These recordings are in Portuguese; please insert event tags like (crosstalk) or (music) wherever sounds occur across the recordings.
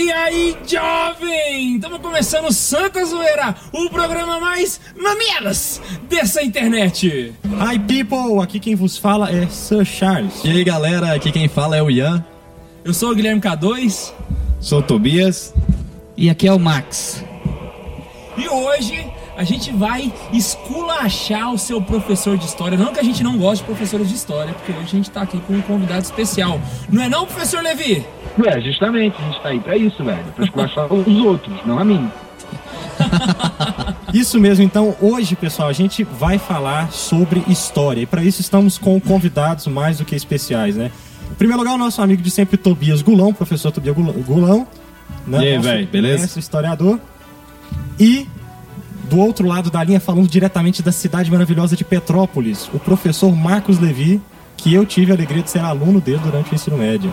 E aí, jovem? Estamos começando o Santa Zoeira, o programa mais mamilas dessa internet. Hi people, aqui quem vos fala é Sir Charles. E aí galera, aqui quem fala é o Ian. Eu sou o Guilherme K2 Sou o Tobias. E aqui é o Max. e hoje a gente vai esculachar o seu professor de história. Não que a gente não goste de professores de história, porque hoje a gente tá aqui com um convidado especial. Não é não, professor Levi? Ué, justamente, a gente tá aí pra isso, velho. Pra esculachar (laughs) os outros, não a mim. (laughs) Isso mesmo, então hoje, pessoal, a gente vai falar sobre história. E para isso estamos com convidados mais do que especiais, né? Em primeiro lugar, o nosso amigo de sempre, Tobias Gulão, professor Tobias Gulão. Né? E aí, véi, beleza? historiador. E do outro lado da linha, falando diretamente da cidade maravilhosa de Petrópolis, o professor Marcos Levi, que eu tive a alegria de ser aluno dele durante o ensino médio.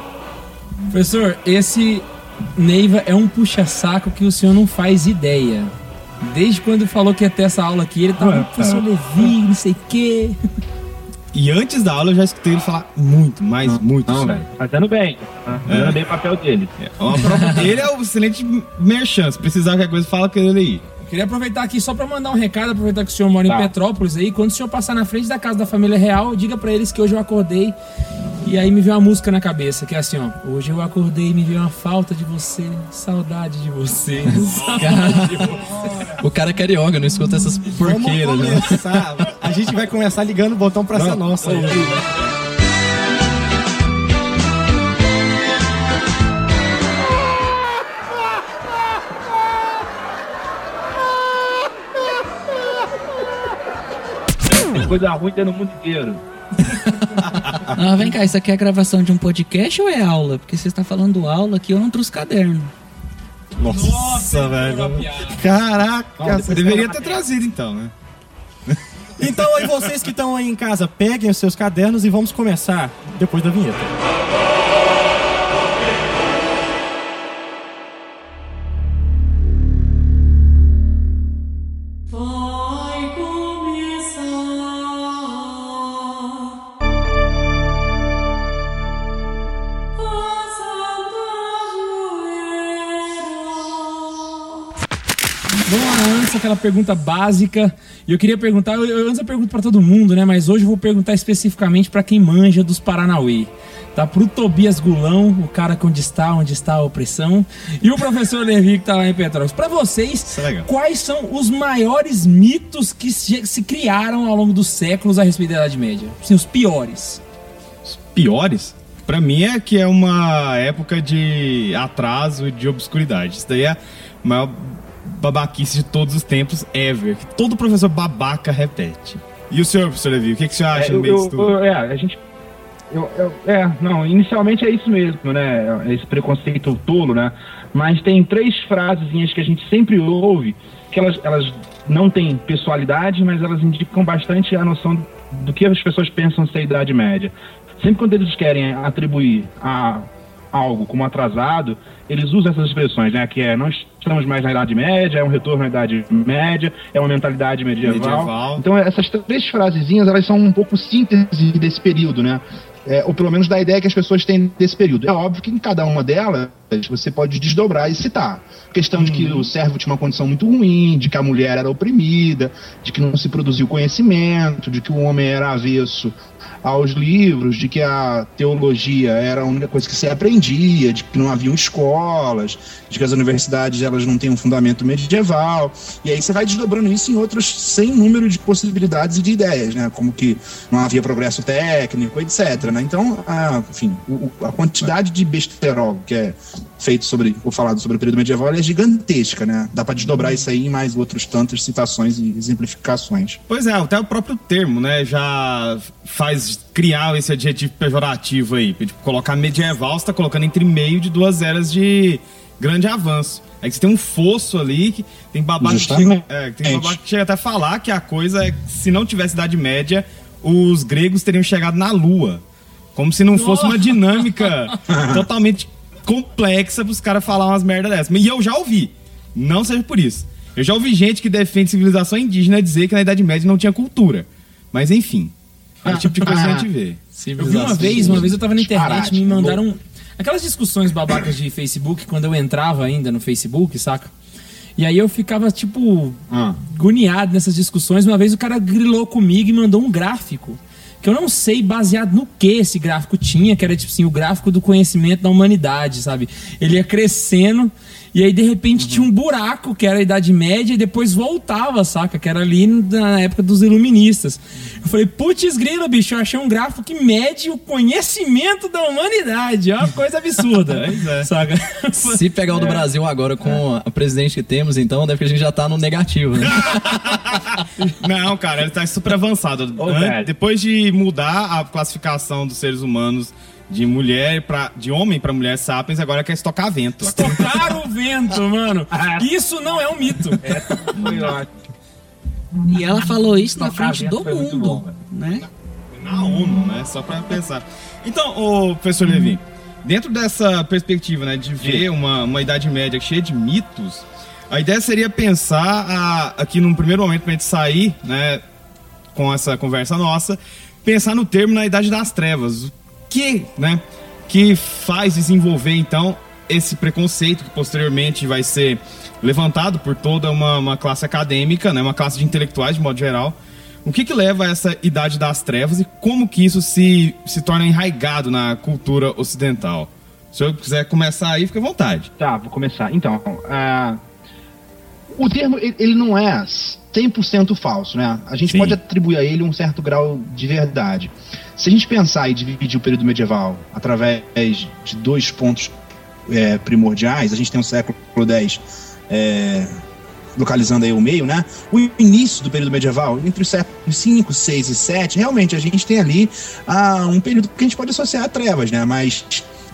Professor, esse Neiva é um puxa-saco que o senhor não faz ideia. Desde quando falou que ia ter essa aula aqui, ele tava, professor Levi, não sei o quê. E antes da aula eu já escutei ele falar muito, mas muito. Não, velho. Fazendo bem. tá? Fazendo bem o papel dele. É, uma prova- ele é o excelente merchan. Se precisar de qualquer coisa, fala com ele aí. Queria aproveitar aqui só pra mandar um recado, aproveitar que o senhor mora em Tá. Petrópolis aí, quando o senhor passar na frente da casa da família real, diga pra eles que hoje eu acordei e aí me veio uma música na cabeça, que é assim, ó, hoje eu acordei e me veio uma falta de você, saudade de você, (laughs) saudade de você. O cara é carioca, não escuta essas porqueiras, Vamos né? começar. A gente vai começar ligando o botão pra ser nossa. aí. Coisa ruim tem no mundo inteiro. Ah, (laughs) vem cá, isso aqui é a gravação de um podcast ou é aula? Porque você está falando aula aqui, eu não trouxe caderno. Nossa, velho. Uma piada. Caraca. Você deveria ter trazido então, né? Então aí vocês que estão aí em casa, peguem os seus cadernos e vamos começar depois da vinheta. Pergunta básica. E eu queria perguntar, eu, eu- antes eu pergunto pra todo mundo, né? Mas hoje eu vou perguntar especificamente pra quem manja dos Paranauê. Tá pro Tobias Gulão, o cara que onde está, onde está a opressão, e o professor Levi que tá lá em Petrópolis. Pra vocês, é quais são os maiores mitos que se, se criaram ao longo dos séculos a respeito da Idade Média? Sim, os piores. Piores? Pra mim é que é uma época de atraso e de obscuridade. Isso daí é a maior babaquice de todos os tempos ever. Que todo professor babaca repete. E o senhor, professor Levi, o que, que senhor acha É, no eu- meio disso tudo? é, a gente. eu- eu- é, não, inicialmente é isso mesmo, né? Esse preconceito tolo, né? Mas tem três frasezinhas que a gente sempre ouve, que elas, elas não têm pessoalidade, mas elas indicam bastante a noção do que as pessoas pensam ser a Idade Média. Sempre quando eles querem atribuir a algo como atrasado, eles usam essas expressões, né? Que é, não estamos mais na Idade Média, é um retorno à Idade Média, é uma mentalidade medieval. Medieval. Então essas três frasezinhas, elas são um pouco síntese desse período, né? É, ou pelo menos da ideia que as pessoas têm desse período. É óbvio que em cada uma delas você pode desdobrar e citar. Questão de que o servo tinha uma condição muito ruim, de que a mulher era oprimida, de que não se produziu conhecimento, de que o homem era avesso aos livros, de que a teologia era a única coisa que se aprendia, de que não haviam escolas, de que as universidades elas não têm um fundamento medieval. E aí você vai desdobrando isso em outros sem número de possibilidades e de ideias, né? Como que não havia progresso técnico, etc. Né? Então, a, enfim, o- o- a quantidade de besterol que é feito sobre, ou falado sobre o período medieval ela é gigantesca, né? Dá para desdobrar isso aí em mais outros tantas citações e exemplificações. Pois é, até o próprio termo, né, já faz criar esse adjetivo pejorativo aí. Tipo, colocar medieval, você tá colocando entre meio de duas eras de grande avanço. Aí você tem um fosso ali, que tem babaca que chega, é, que tem babaca que chega até a falar que a coisa é que se não tivesse Idade Média, os gregos teriam chegado na Lua. Como se não fosse uma dinâmica (laughs) totalmente complexa pros caras falar umas merda dessas. E eu já ouvi. Não seja por isso. Eu já ouvi gente que defende civilização indígena dizer que na Idade Média não tinha cultura. Mas enfim. Esse tipo de coisa a gente vê. Eu vi uma vez, uma vez eu tava na internet, me mandaram aquelas discussões babacas de Facebook, quando eu entrava ainda no Facebook, saca? E aí eu ficava, tipo, Ah. agoniado nessas discussões. Uma vez o cara grilou comigo e mandou um gráfico. Que eu não sei baseado no que esse gráfico tinha, que era tipo assim, o gráfico do conhecimento da humanidade, sabe? Ele ia crescendo e aí de repente tinha um buraco, que era a Idade Média, e depois voltava, saca? Que era ali na época dos iluministas. Eu falei, putz grila, bicho, eu achei um gráfico que mede o conhecimento da humanidade. É uma coisa absurda. (laughs) Pois é. Saca? Se pegar o do Brasil agora com a presidente que temos, então deve que a gente já tá no negativo, né? (laughs) Não, cara, ele tá super avançado. Velho. Depois de mudar a classificação dos seres humanos de mulher para de homem pra mulher sapiens, agora quer estocar vento. Tocar o vento, mano. (laughs) Isso não é um mito. Foi ótimo. E ela falou isso na frente do mundo, bom, né? Na ONU, né? Só pra pensar. Então, ô, professor Levi, dentro dessa perspectiva, né, de ver uma, uma Idade Média cheia de mitos, a ideia seria pensar a- aqui num primeiro momento pra gente sair, né, com essa conversa nossa, pensar no termo na Idade das Trevas. O que, né, que faz desenvolver, então, esse preconceito que posteriormente vai ser levantado por toda uma, uma classe acadêmica, né, uma classe de intelectuais de modo geral. O que, que leva a essa idade das trevas e como que isso se, se torna enraigado na cultura ocidental? Se eu quiser começar aí, fica à vontade. Tá, vou começar. Então, ah, o termo ele ele não é 100% falso, né? A gente Sim. pode atribuir a ele um certo grau de verdade. Se a gente pensar e dividir o período medieval através de dois pontos é, primordiais, a gente tem o século X é, localizando aí o meio, né? O início do período medieval, entre os séculos 5, 6 e 7, realmente a gente tem ali ah, um período que a gente pode associar a trevas, né? Mas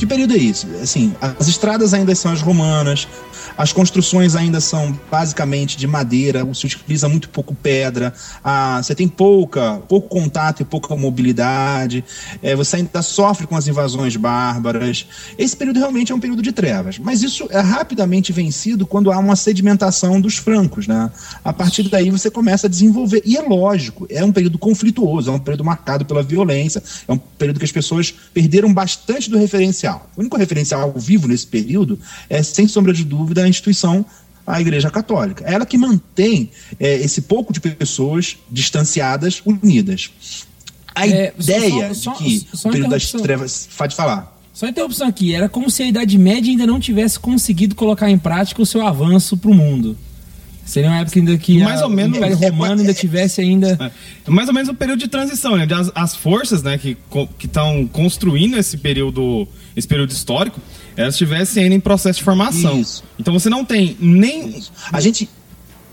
que período é isso? Assim, as estradas ainda são as romanas, as construções ainda são basicamente de madeira, se utiliza muito pouco pedra, ah, você tem pouca, pouco contato e pouca mobilidade, eh, você ainda sofre com as invasões bárbaras. Esse período realmente é um período de trevas, mas isso é rapidamente vencido quando há uma sedimentação dos francos, né? A partir daí você começa a desenvolver, e é lógico, é um período conflituoso, é um período marcado pela violência, é um período que as pessoas perderam bastante do referencial. O único referencial vivo nesse período é, sem sombra de dúvida, a instituição a Igreja Católica. Ela que mantém é, esse pouco de pessoas distanciadas, unidas. A É, só- ideia só- de que só- só o período das trevas. Pode falar. Só interrupção aqui, era como se a Idade Média ainda não tivesse conseguido colocar em prática o seu avanço pro mundo. Seria uma época ainda que Mais a- ou menos- o Império Romano ainda tivesse ainda. É mais ou menos o período de transição, né? As, as forças, né, que estão construindo esse período, esse período histórico, elas estivessem ainda em processo de formação. Isso. Então você não tem nem. A gente,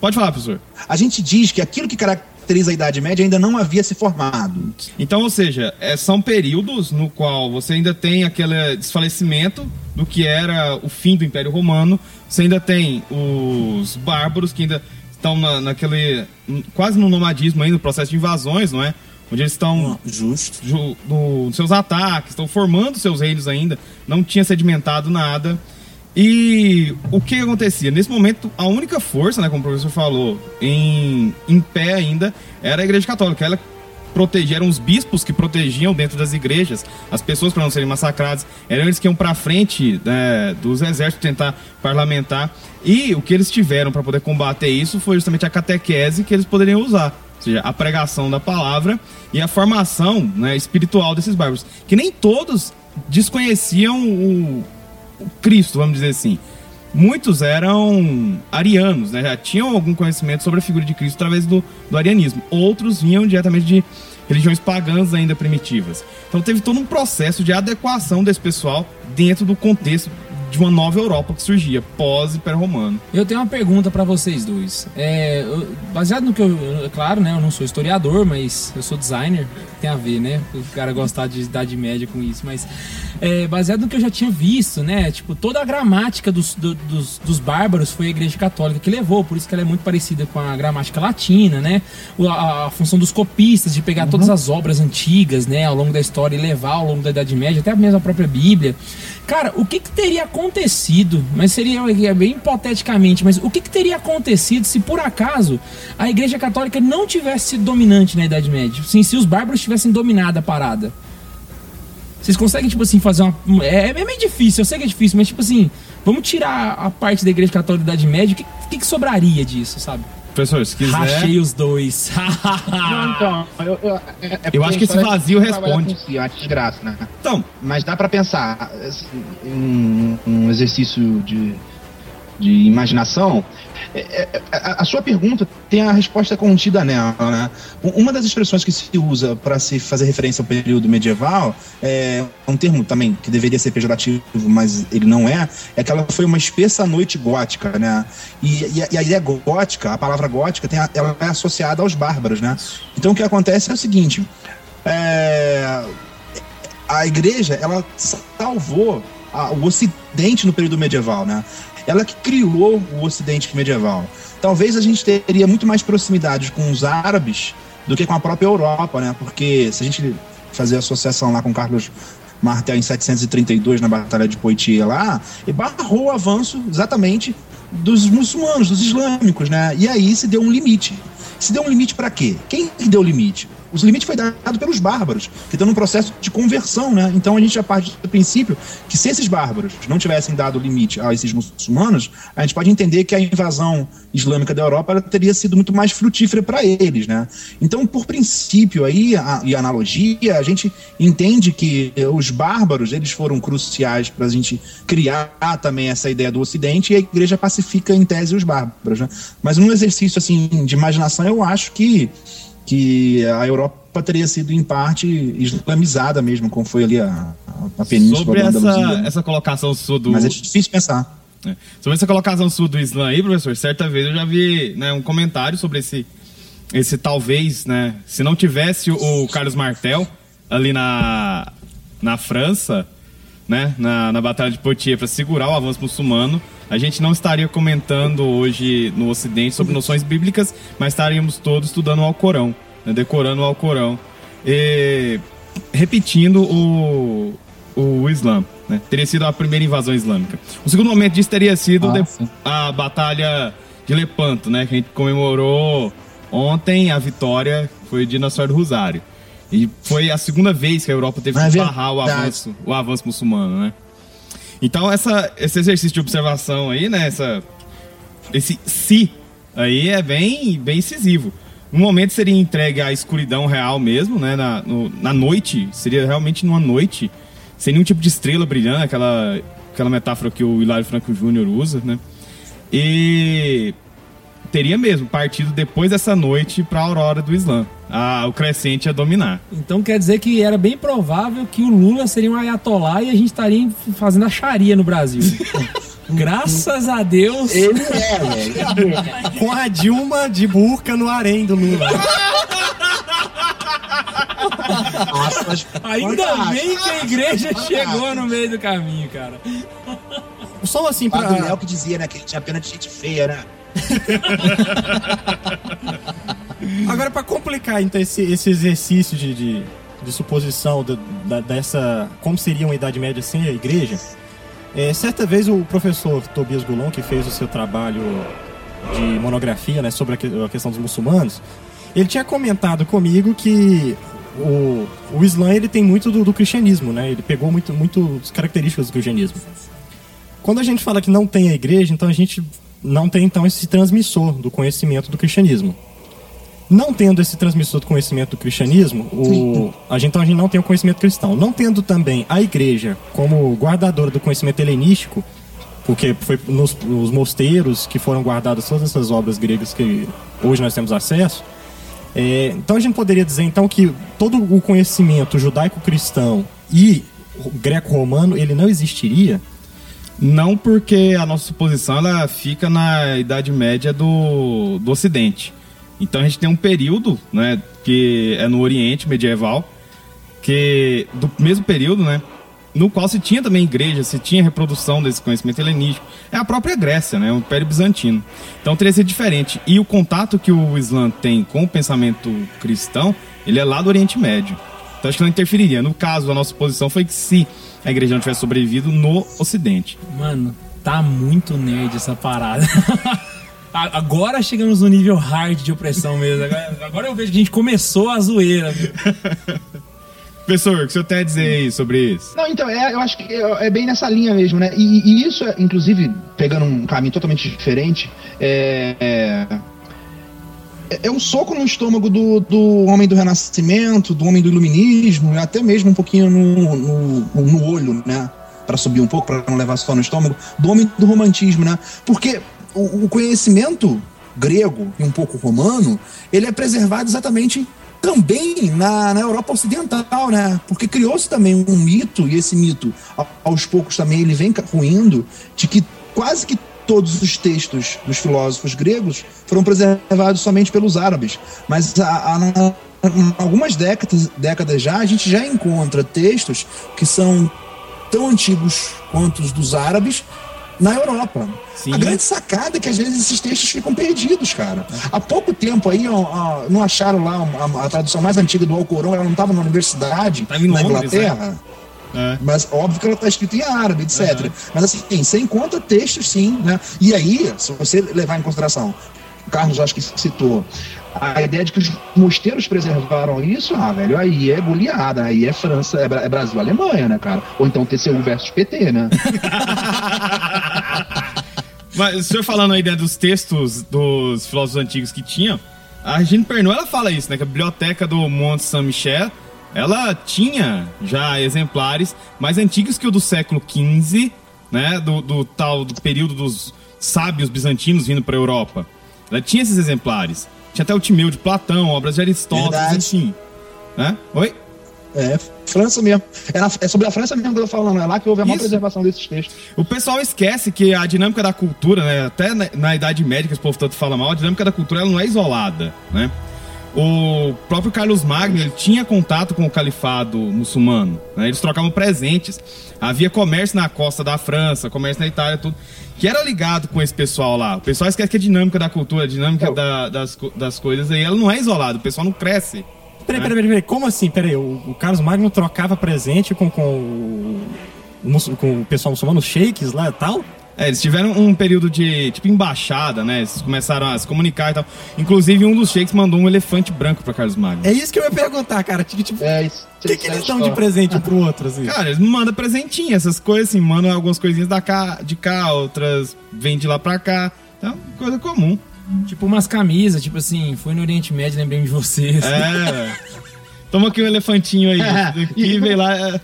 Pode falar, professor. a gente diz que aquilo que caracteriza a Idade Média ainda não havia se formado. Então, ou seja, é, são períodos no qual você ainda tem aquele desfalecimento do que era o fim do Império Romano, você ainda tem os bárbaros que ainda estão na, naquele. quase no nomadismo ainda, no processo de invasões, não é? Onde eles estão Justo. ju- no- nos seus ataques, estão formando seus reinos ainda, não tinha sedimentado nada. E o que acontecia? Nesse momento, a única força, né, como o professor falou, em, em pé ainda, era a Igreja Católica. Ela protegia, eram os bispos que protegiam dentro das igrejas as pessoas para não serem massacradas. Eram eles que iam para frente né, dos exércitos tentar parlamentar. E o que eles tiveram para poder combater isso foi justamente a catequese que eles poderiam usar. Ou seja, a pregação da palavra e a formação né, espiritual desses bárbaros. Que nem todos desconheciam o, o Cristo, vamos dizer assim. Muitos eram arianos, né? já tinham algum conhecimento sobre a figura de Cristo através do, do arianismo. Outros vinham diretamente de religiões pagãs ainda primitivas. Então teve todo um processo de adequação desse pessoal dentro do contexto de uma nova Europa que surgia pós-Império Romano. Eu tenho uma pergunta pra vocês dois. É, eu- baseado no que eu. eu- Claro, né? Eu não sou historiador, mas eu sou designer. Tem a ver, né? O cara gostar de Idade Média com isso. Mas é, baseado no que eu já tinha visto, né? Tipo, toda a gramática dos, do- dos, dos bárbaros foi a Igreja Católica que levou. Por isso que ela é muito parecida com a gramática latina, né? A, a função dos copistas, de pegar todas as obras antigas, né? Ao longo da história e levar ao longo da Idade Média, até mesmo a própria Bíblia Cara, o que, que teria acontecido? Mas seria é bem hipoteticamente, mas o que, que teria acontecido se por acaso a Igreja Católica não tivesse sido dominante na Idade Média? Sim, se os bárbaros tivessem dominado a parada. Vocês conseguem, tipo assim, fazer uma. É, é meio difícil, eu sei que é difícil, mas, tipo assim, vamos tirar a parte da Igreja Católica da Idade Média, o que, que, que sobraria disso, sabe? Professor, se quiser. Rachei os dois. (laughs) Não, então, eu, eu, é- é porque acho que esse história vazio responde. si, é uma desgraça, né? Então, Mas dá pra pensar assim, um, um exercício de, de imaginação. É, é, a, a sua pergunta tem a resposta contida nela, né? Uma das expressões que se usa para se fazer referência ao período medieval é um termo também que deveria ser pejorativo, mas ele não é. É que ela foi uma espessa noite gótica, né? E, e a, e a ideia gótica, a palavra gótica, tem a- ela é associada aos bárbaros, né? Então o que acontece é o seguinte: é, a igreja ela salvou o Ocidente no período medieval, né? Ela que criou o Ocidente medieval. Talvez a gente teria muito mais proximidade com os árabes do que com a própria Europa, né? Porque se a gente fazer associação lá com Carlos Martel em 732 na Batalha de Poitiers lá, e barrou o avanço exatamente dos muçulmanos, dos islâmicos, né? E aí se deu um limite. Se deu um limite para quê? Quem que deu limite? O limite foi dado pelos bárbaros, que estão num processo de conversão, né? Então a gente já parte do princípio que se esses bárbaros não tivessem dado limite a esses muçulmanos, a gente pode entender que a invasão islâmica da Europa teria sido muito mais frutífera para eles, né? Então, por princípio aí a, e analogia, a gente entende que os bárbaros eles foram cruciais para a gente criar também essa ideia do Ocidente e a Igreja pacifica em tese os bárbaros, né? Mas num exercício assim de imaginação, eu acho que que a Europa teria sido em parte islamizada mesmo, como foi ali a, a península sobre essa, né? essa colocação sua do. Mas é difícil pensar. É. Sobre essa colocação sua do Islã aí, professor, certa vez eu já vi né, um comentário sobre esse, esse talvez, né? Se não tivesse o, o Carlos Martel ali na, na França, né? Na, na Batalha de Poitiers para segurar o avanço muçulmano, a gente não estaria comentando hoje no Ocidente sobre noções bíblicas, mas estaríamos todos estudando o Alcorão, né, decorando o Alcorão. E repetindo o, o Islã. Né? Teria sido a primeira invasão islâmica. O segundo momento disso teria sido Ah, a Batalha de Lepanto, né? Que a gente comemorou ontem a vitória, foi de Nossa Senhora do Rosário. E foi a segunda vez que a Europa teve É que barrar o avanço, o avanço muçulmano, né? Então essa, esse exercício de observação aí, né? Essa, esse se aí é bem, bem incisivo. No momento seria entregue à escuridão real mesmo, né? Na, no- na noite, seria realmente numa noite, sem nenhum tipo de estrela brilhando, aquela, aquela metáfora que o Hilário Franco Júnior usa, né? E teria mesmo partido depois dessa noite para a aurora do Islã. A, o crescente a dominar. Então quer dizer que era bem provável que o Lula seria um ayatolá e a gente estaria fazendo a Sharia no Brasil. (laughs) Graças a Deus. Ele é, velho. Com a Dilma de burca no harém do Lula. Aspas (laughs) Ainda bem que a igreja chegou no meio do caminho, cara. Só assim O pra. que dizia, né, que ele tinha pena de gente feia, né? (laughs) Agora, pra complicar então esse, esse exercício de, de, de suposição do- da- dessa. Como seria uma Idade Média sem a igreja, é, certa vez o professor Tobias Goulon, que fez o seu trabalho de monografia né, sobre a, que- a questão dos muçulmanos, ele tinha comentado comigo que o, o Islã ele tem muito do, do cristianismo, né? Ele pegou muito, muito as características do cristianismo. Quando a gente fala que não tem a igreja, então a gente não tem então esse transmissor do conhecimento do cristianismo. Não tendo esse transmissor do conhecimento do cristianismo, o, a gente, então a gente não tem o conhecimento cristão. Não tendo também a igreja como guardadora do conhecimento helenístico, porque foi nos, nos mosteiros que foram guardadas todas essas obras gregas que hoje nós temos acesso. É, então a gente poderia dizer então que todo o conhecimento judaico-cristão e greco-romano ele não existiria. Não porque a nossa suposição ela fica na Idade Média do, do Ocidente. Então a gente tem um período, né, que é no Oriente medieval, que do mesmo período, né, no qual se tinha também igreja, se tinha reprodução desse conhecimento helenístico. É a própria Grécia, né, o Império Bizantino. Então teria sido diferente. E o contato que o Islã tem com o pensamento cristão, ele é lá do Oriente Médio. Então acho que não interferiria. No caso, a nossa posição foi que se a igreja não tivesse sobrevivido no Ocidente. Mano, tá muito nerd essa parada. (laughs) Agora chegamos no nível hard de opressão mesmo. Agora, agora eu vejo que a gente começou a zoeira. Professor, o que o senhor tem a dizer aí sobre isso? Não, então, é, eu acho que é, é bem nessa linha mesmo, né? E, e isso, é, inclusive, pegando um caminho totalmente diferente, é. é é um soco no estômago do, do homem do renascimento, do homem do iluminismo, até mesmo um pouquinho no, no, no olho, né? Para subir um pouco, para não levar só no estômago, do homem do romantismo, né? Porque o, o conhecimento grego e um pouco romano, ele é preservado exatamente também na, na Europa Ocidental, né? Porque criou-se também um mito, e esse mito, aos poucos também, ele vem ruindo, de que quase que todos os textos dos filósofos gregos foram preservados somente pelos árabes. Mas há, algumas décadas, décadas já, a gente já encontra textos que são tão antigos quanto os dos árabes na Europa. Sim. A grande sacada é que às vezes esses textos ficam perdidos, cara. Há pouco tempo aí, ó, ó, não acharam lá a, a tradução mais antiga do Alcorão, ela não estava na universidade, em na Londres, Inglaterra. É. Mas óbvio que ela está escrita em árabe, etc. Mas assim, você encontra textos sim, né? E aí, se você levar em consideração, o Carlos acho que citou, a ideia de que os mosteiros preservaram isso, ah, velho, aí é goleada, aí é França, é, é Brasil, Alemanha, né, cara? Ou então TCU versus PT, né? (laughs) Mas o senhor falando aí né, dos textos dos filósofos antigos que tinham, a Regine Pernod, ela fala isso, né? Que a biblioteca do Monte Saint-Michel, ela tinha já exemplares mais antigos que o do século XV, né? Do, do tal do período dos sábios bizantinos vindo para a Europa. Ela tinha esses exemplares. Tinha até o Timeu de Platão, obras de Aristóteles, enfim. Né? Oi? É, França mesmo. É, na- é sobre a França mesmo que eu tô falando, é lá que houve a maior Isso. preservação desses textos. O pessoal esquece que a dinâmica da cultura, né, até na, na Idade Média, que esse povo tanto fala mal, a dinâmica da cultura ela não é isolada, né? O próprio Carlos Magno, ele tinha contato com o califado muçulmano, né? Eles trocavam presentes. Havia comércio na costa da França, comércio na Itália, tudo, que era ligado com esse pessoal lá. O pessoal esquece que a dinâmica da cultura, a dinâmica É. da- das, das coisas aí, ela não é isolada, o pessoal não cresce. Peraí, peraí, peraí, peraí, como assim? Peraí, o, o Carlos Magno trocava presente com, com, o, com o pessoal muçulmano, os sheiks lá e tal? É, eles tiveram um período de, tipo, embaixada, né? Eles começaram a se comunicar e tal. Inclusive, um dos sheiks mandou um elefante branco pra Carlos Magno. É isso que eu ia perguntar, cara. Tipo, tipo, É, isso. o que, que eles dão de presente um pro outro, assim? Cara, eles mandam presentinho, essas coisas assim, mandam algumas coisinhas da cá, de cá, outras vêm de lá pra cá. Então, coisa comum. Tipo umas camisas, tipo assim, fui no Oriente Médio, lembrei de vocês. É. Toma aqui um elefantinho aí. (laughs) É, e- veio lá.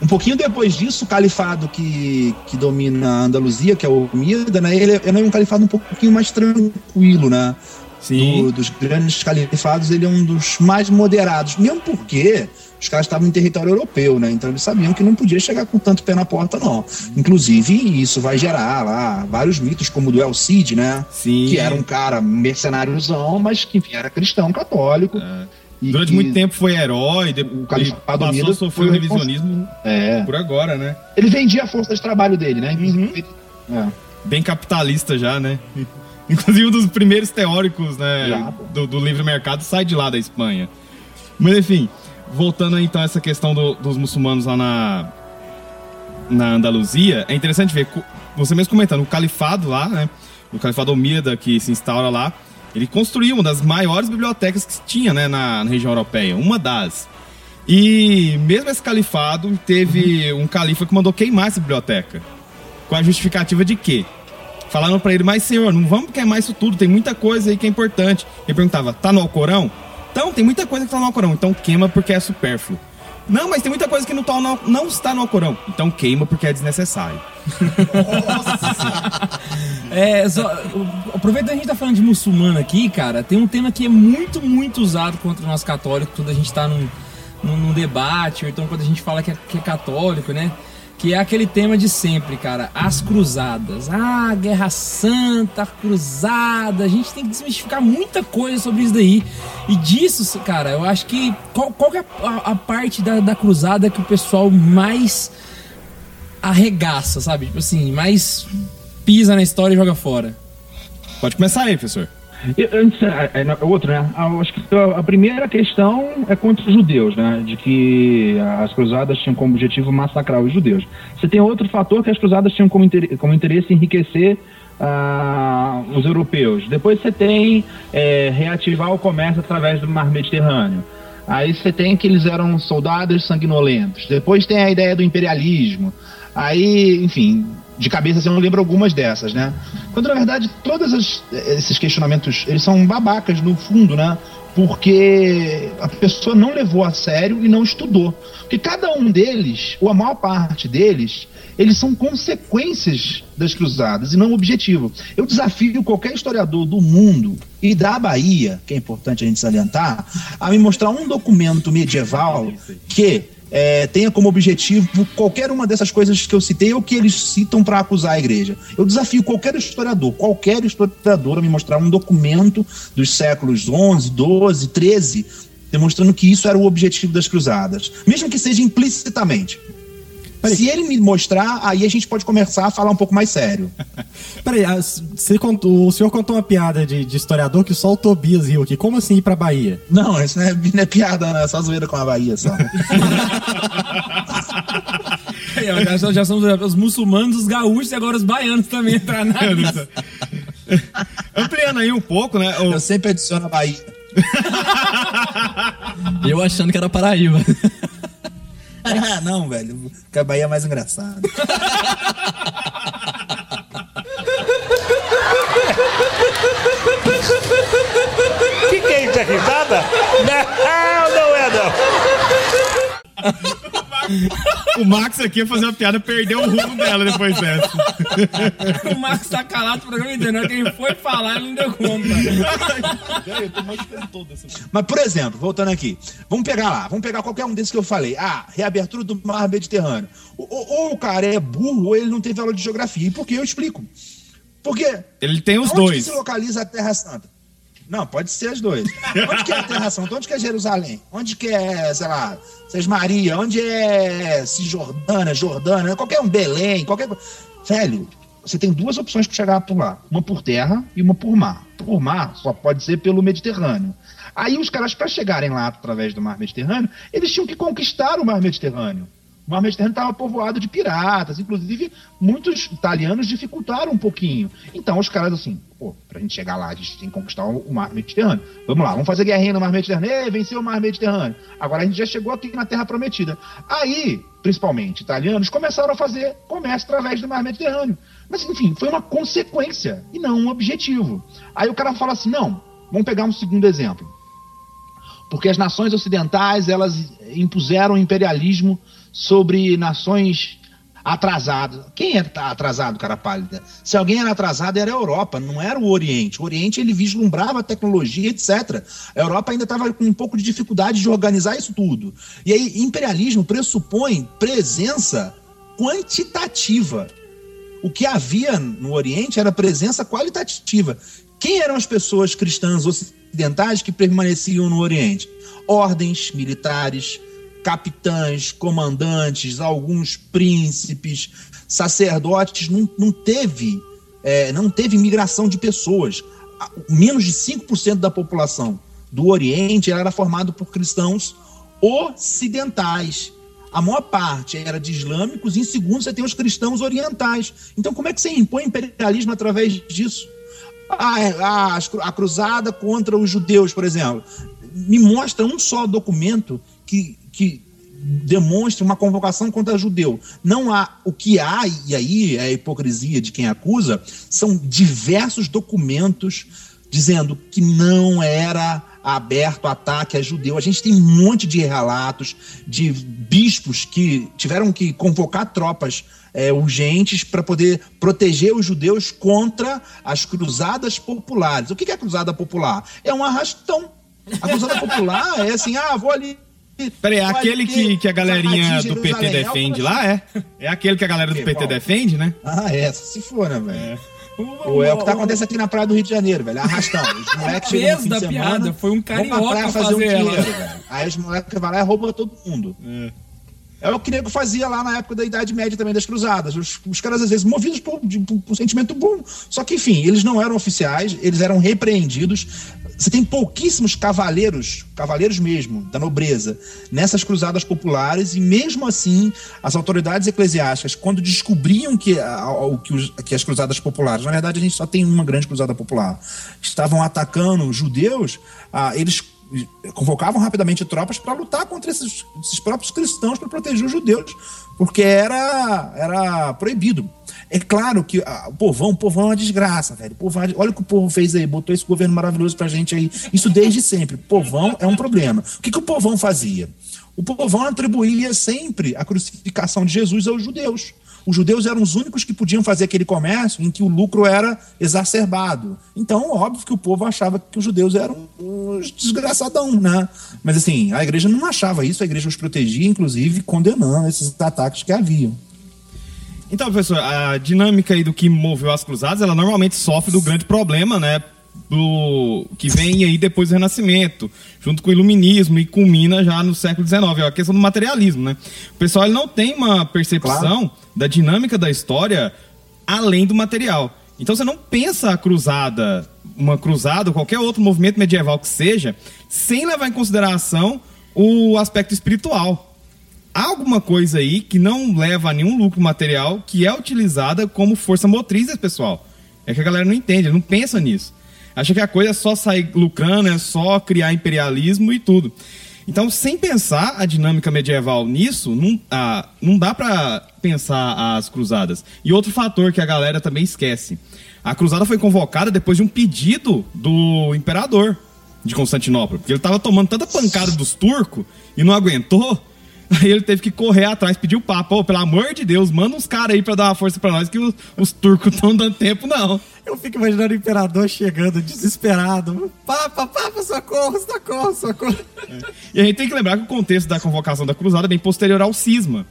É. um pouquinho depois disso, o califado que, que domina a Andaluzia, que é o Omida, né, ele, é- é um califado um pouquinho mais tranquilo, né? Sim. Do- dos grandes califados, ele é um dos mais moderados, mesmo porque os caras estavam em território europeu, né? Então eles sabiam que não podia chegar com tanto pé na porta, não. Inclusive, isso vai gerar lá vários mitos, como o do El Cid, né? Sim. Que era um cara mercenáriozão, mas que enfim, era cristão católico. E Durante muito tempo foi herói, de, O califado passou a unido sofrer foi o revisionismo É. por agora, né? Ele vendia a força de trabalho dele, né? Inclusive, é. Bem capitalista já, né? (laughs) Inclusive um dos primeiros teóricos, né, Já, do, do livre mercado sai de lá da Espanha. Mas enfim, voltando então a essa questão do- dos muçulmanos lá na na Andaluzia, é interessante ver você mesmo comentando o califado lá, né? O califado Omida que se instaura lá, ele construiu uma das maiores bibliotecas que tinha, né, na, na região europeia, uma das. E mesmo esse califado teve um califa que mandou queimar essa biblioteca. Com a justificativa de quê? Falaram pra ele, mas senhor, não vamos queimar isso tudo, tem muita coisa aí que é importante. Ele perguntava, tá no Alcorão? Então, tem muita coisa que tá no Alcorão, então queima porque é supérfluo. Não, mas tem muita coisa que não, tá no, não está no Alcorão, então queima porque é desnecessário. (laughs) É, só, aproveitando que a gente tá falando de muçulmano aqui, cara, tem um tema que é muito, muito usado contra nós católicos quando a gente tá num, num, num debate, ou então quando a gente fala que é, que é católico, né? Que é aquele tema de sempre, cara, as cruzadas. Ah, Guerra Santa, cruzada. A gente tem que desmistificar muita coisa sobre isso daí. E disso, cara, eu acho que. Qual, qual que é a, a parte da, da cruzada que o pessoal mais arregaça, sabe? Tipo assim, mais pisa na história e joga fora. Pode começar aí, professor. É, é, é outro, né? Ah, acho que a, a primeira questão é contra os judeus, né? De que as cruzadas tinham como objetivo massacrar os judeus. Você tem outro fator que as cruzadas tinham como, inter- como interesse enriquecer ah, os europeus. Depois você tem é, reativar o comércio através do mar Mediterrâneo. Aí você tem que eles eram soldados sanguinolentos. Depois tem a ideia do imperialismo. Aí, enfim, de cabeça assim, eu não lembro algumas dessas, né? Quando na verdade todos esses questionamentos eles são babacas no fundo, né? Porque a pessoa não levou a sério e não estudou. Porque cada um deles, ou a maior parte deles, eles são consequências das cruzadas e não objetivo. Eu desafio qualquer historiador do mundo e da Bahia, que é importante a gente salientar, a me mostrar um documento medieval que é, tenha como objetivo qualquer uma dessas coisas que eu citei ou que eles citam para acusar a igreja. Eu desafio qualquer historiador, qualquer historiador a me mostrar um documento dos séculos 11, 12, 13, demonstrando que isso era o objetivo das cruzadas, mesmo que seja implicitamente. Se ele me mostrar, aí a gente pode começar a falar um pouco mais sério. (laughs) Peraí, a- você contou- o senhor contou uma piada de, de historiador que só o Tobias riu aqui. Como assim ir pra Bahia? Não, isso não é, não é piada, não, é só zoeira com a Bahia só. (laughs) Já, são- já são os muçulmanos, os gaúchos e agora os baianos também entraram na lista. (laughs) Ampliando aí um pouco, né? o- Eu sempre adiciono a Bahia. Eu achando que era Paraíba. (laughs) Ah, não, velho. Porque a Bahia é mais engraçada. O que, que é isso? É risada? Não, não é não. O Max aqui ia fazer uma piada, perdeu o rumo dela depois dessa. O Marcos tá calado o programa inteiro. Na hora que ele foi falar, ele não deu conta. Mas, por exemplo, voltando aqui, vamos pegar lá, vamos pegar qualquer um desses que eu falei. Ah, reabertura do mar Mediterrâneo. Ou, ou- o cara é burro ou ele não teve aula de geografia. E por que eu explico? Porque. Ele tem os onde dois. que se localiza a Terra Santa? Não, pode ser as dois. Onde que é a Terra Santa? Onde que é Jerusalém? Onde que é, sei lá, Seis Maria? Onde é Cisjordânia, Jordânia? Qualquer um, Belém, qualquer coisa. Velho, você tem duas opções para chegar por lá. Uma por terra e uma por mar. Por mar só pode ser pelo Mediterrâneo. Aí os caras, para chegarem lá através do mar Mediterrâneo, eles tinham que conquistar o mar Mediterrâneo. O mar Mediterrâneo estava povoado de piratas, inclusive muitos italianos dificultaram um pouquinho. Então os caras assim, pô, pra gente chegar lá, a gente tem que conquistar o mar Mediterrâneo. Vamos lá, vamos fazer guerrinha no mar Mediterrâneo. Ei, venceu o mar Mediterrâneo. Agora a gente já chegou aqui na Terra Prometida. Aí, principalmente italianos, começaram a fazer comércio através do mar Mediterrâneo. Mas enfim, foi uma consequência e não um objetivo. Aí o cara fala assim, não, vamos pegar um segundo exemplo porque as nações ocidentais elas impuseram o imperialismo sobre nações atrasadas. Quem é tá atrasado, cara pálida? Se alguém era atrasado era a Europa, não era o Oriente. O Oriente ele vislumbrava a tecnologia, etc. A Europa ainda estava com um pouco de dificuldade de organizar isso tudo. E aí imperialismo pressupõe presença quantitativa. O que havia no Oriente era presença qualitativa. Quem eram as pessoas cristãs ocidentais que permaneciam no Oriente? Ordens militares, capitães, comandantes, alguns príncipes, sacerdotes. Não, não teve é, não teve migração de pessoas. A- Menos de 5% da população do Oriente era formado por cristãos ocidentais. A maior parte era de islâmicos, e em segundo você tem os cristãos orientais. Então, como é que você impõe imperialismo através disso? Ah, é, ah, a cruzada contra os judeus, por exemplo. Me mostra um só documento que, que demonstre uma convocação contra judeu. Não há. O que há, e aí é a hipocrisia de quem acusa, são diversos documentos dizendo que não era aberto ataque a judeu. A gente tem um monte de relatos de bispos que tiveram que convocar tropas é, urgentes para poder proteger os judeus contra as cruzadas populares. O que que é cruzada popular? É um arrastão. A cruzada popular é assim, ah, vou ali. Peraí, é aquele que, que a galerinha do PT Jerusalém. defende lá, é? É aquele que a galera do PT defende, né? Ah, é, se for, né, velho? É o que tá acontecendo aqui na praia do Rio de Janeiro, velho. Arrastão. Os (laughs) moleques chegam no fim da de piada semana, foi um carioca fazer um fazer ela. dinheiro, velho. Aí os moleques vão lá e roubam todo mundo. É o que nego fazia lá na época da Idade Média também das cruzadas. Os, os caras, às vezes, movidos por, de- por- por um sentimento bom. Só que, enfim, eles não eram oficiais, eles eram repreendidos. Você tem pouquíssimos cavaleiros, cavaleiros mesmo, da nobreza, nessas cruzadas populares, e mesmo assim, as autoridades eclesiásticas, quando descobriam que, a- o- que, os- que as cruzadas populares, na verdade, a gente só tem uma grande cruzada popular, estavam atacando judeus, ah, eles convocavam rapidamente tropas para lutar contra esses, esses próprios cristãos para proteger os judeus, porque era, era proibido. É claro que ah, o povão, o povão é uma desgraça, velho. O povão olha o que o povo fez aí, botou esse governo maravilhoso pra gente aí. Isso desde sempre. O povão é um problema. O que, que o povão fazia? O povão atribuía sempre a crucificação de Jesus aos judeus. Os judeus eram os únicos que podiam fazer aquele comércio em que o lucro era exacerbado. Então, óbvio que o povo achava que os judeus eram uns desgraçadão, né? Mas assim, a igreja não achava isso, a igreja os protegia, inclusive, condenando esses ataques que haviam. Então, professor, a dinâmica aí do que moveu as cruzadas, ela normalmente sofre do grande problema, né? Do que vem aí depois do Renascimento, junto com o Iluminismo e culmina já no século XIX, é a questão do materialismo, né? O pessoal ele não tem uma percepção da dinâmica da história além do material. Então você não pensa a cruzada, uma cruzada ou qualquer outro movimento medieval que seja, sem levar em consideração o aspecto espiritual alguma coisa aí que não leva a nenhum lucro material que é utilizada como força motriz desse pessoal. É que a galera não entende, não pensa nisso. Acha que a coisa é só sair lucrando, é só criar imperialismo e tudo. Então, sem pensar a dinâmica medieval nisso, não, ah, não dá pra pensar as cruzadas. E outro fator que a galera também esquece. A cruzada foi convocada depois de um pedido do imperador de Constantinopla. Porque ele tava tomando tanta pancada dos turcos e não aguentou. (laughs) Aí ele teve que correr atrás, pedir o Papa, ô, pelo amor de Deus, manda uns caras aí pra dar uma força pra nós, que os, os turcos estão dando tempo, não. Eu fico imaginando o imperador chegando desesperado. Papa, papa, socorro, socorro, socorro. E a gente tem que lembrar que o contexto da convocação da cruzada é bem posterior ao cisma.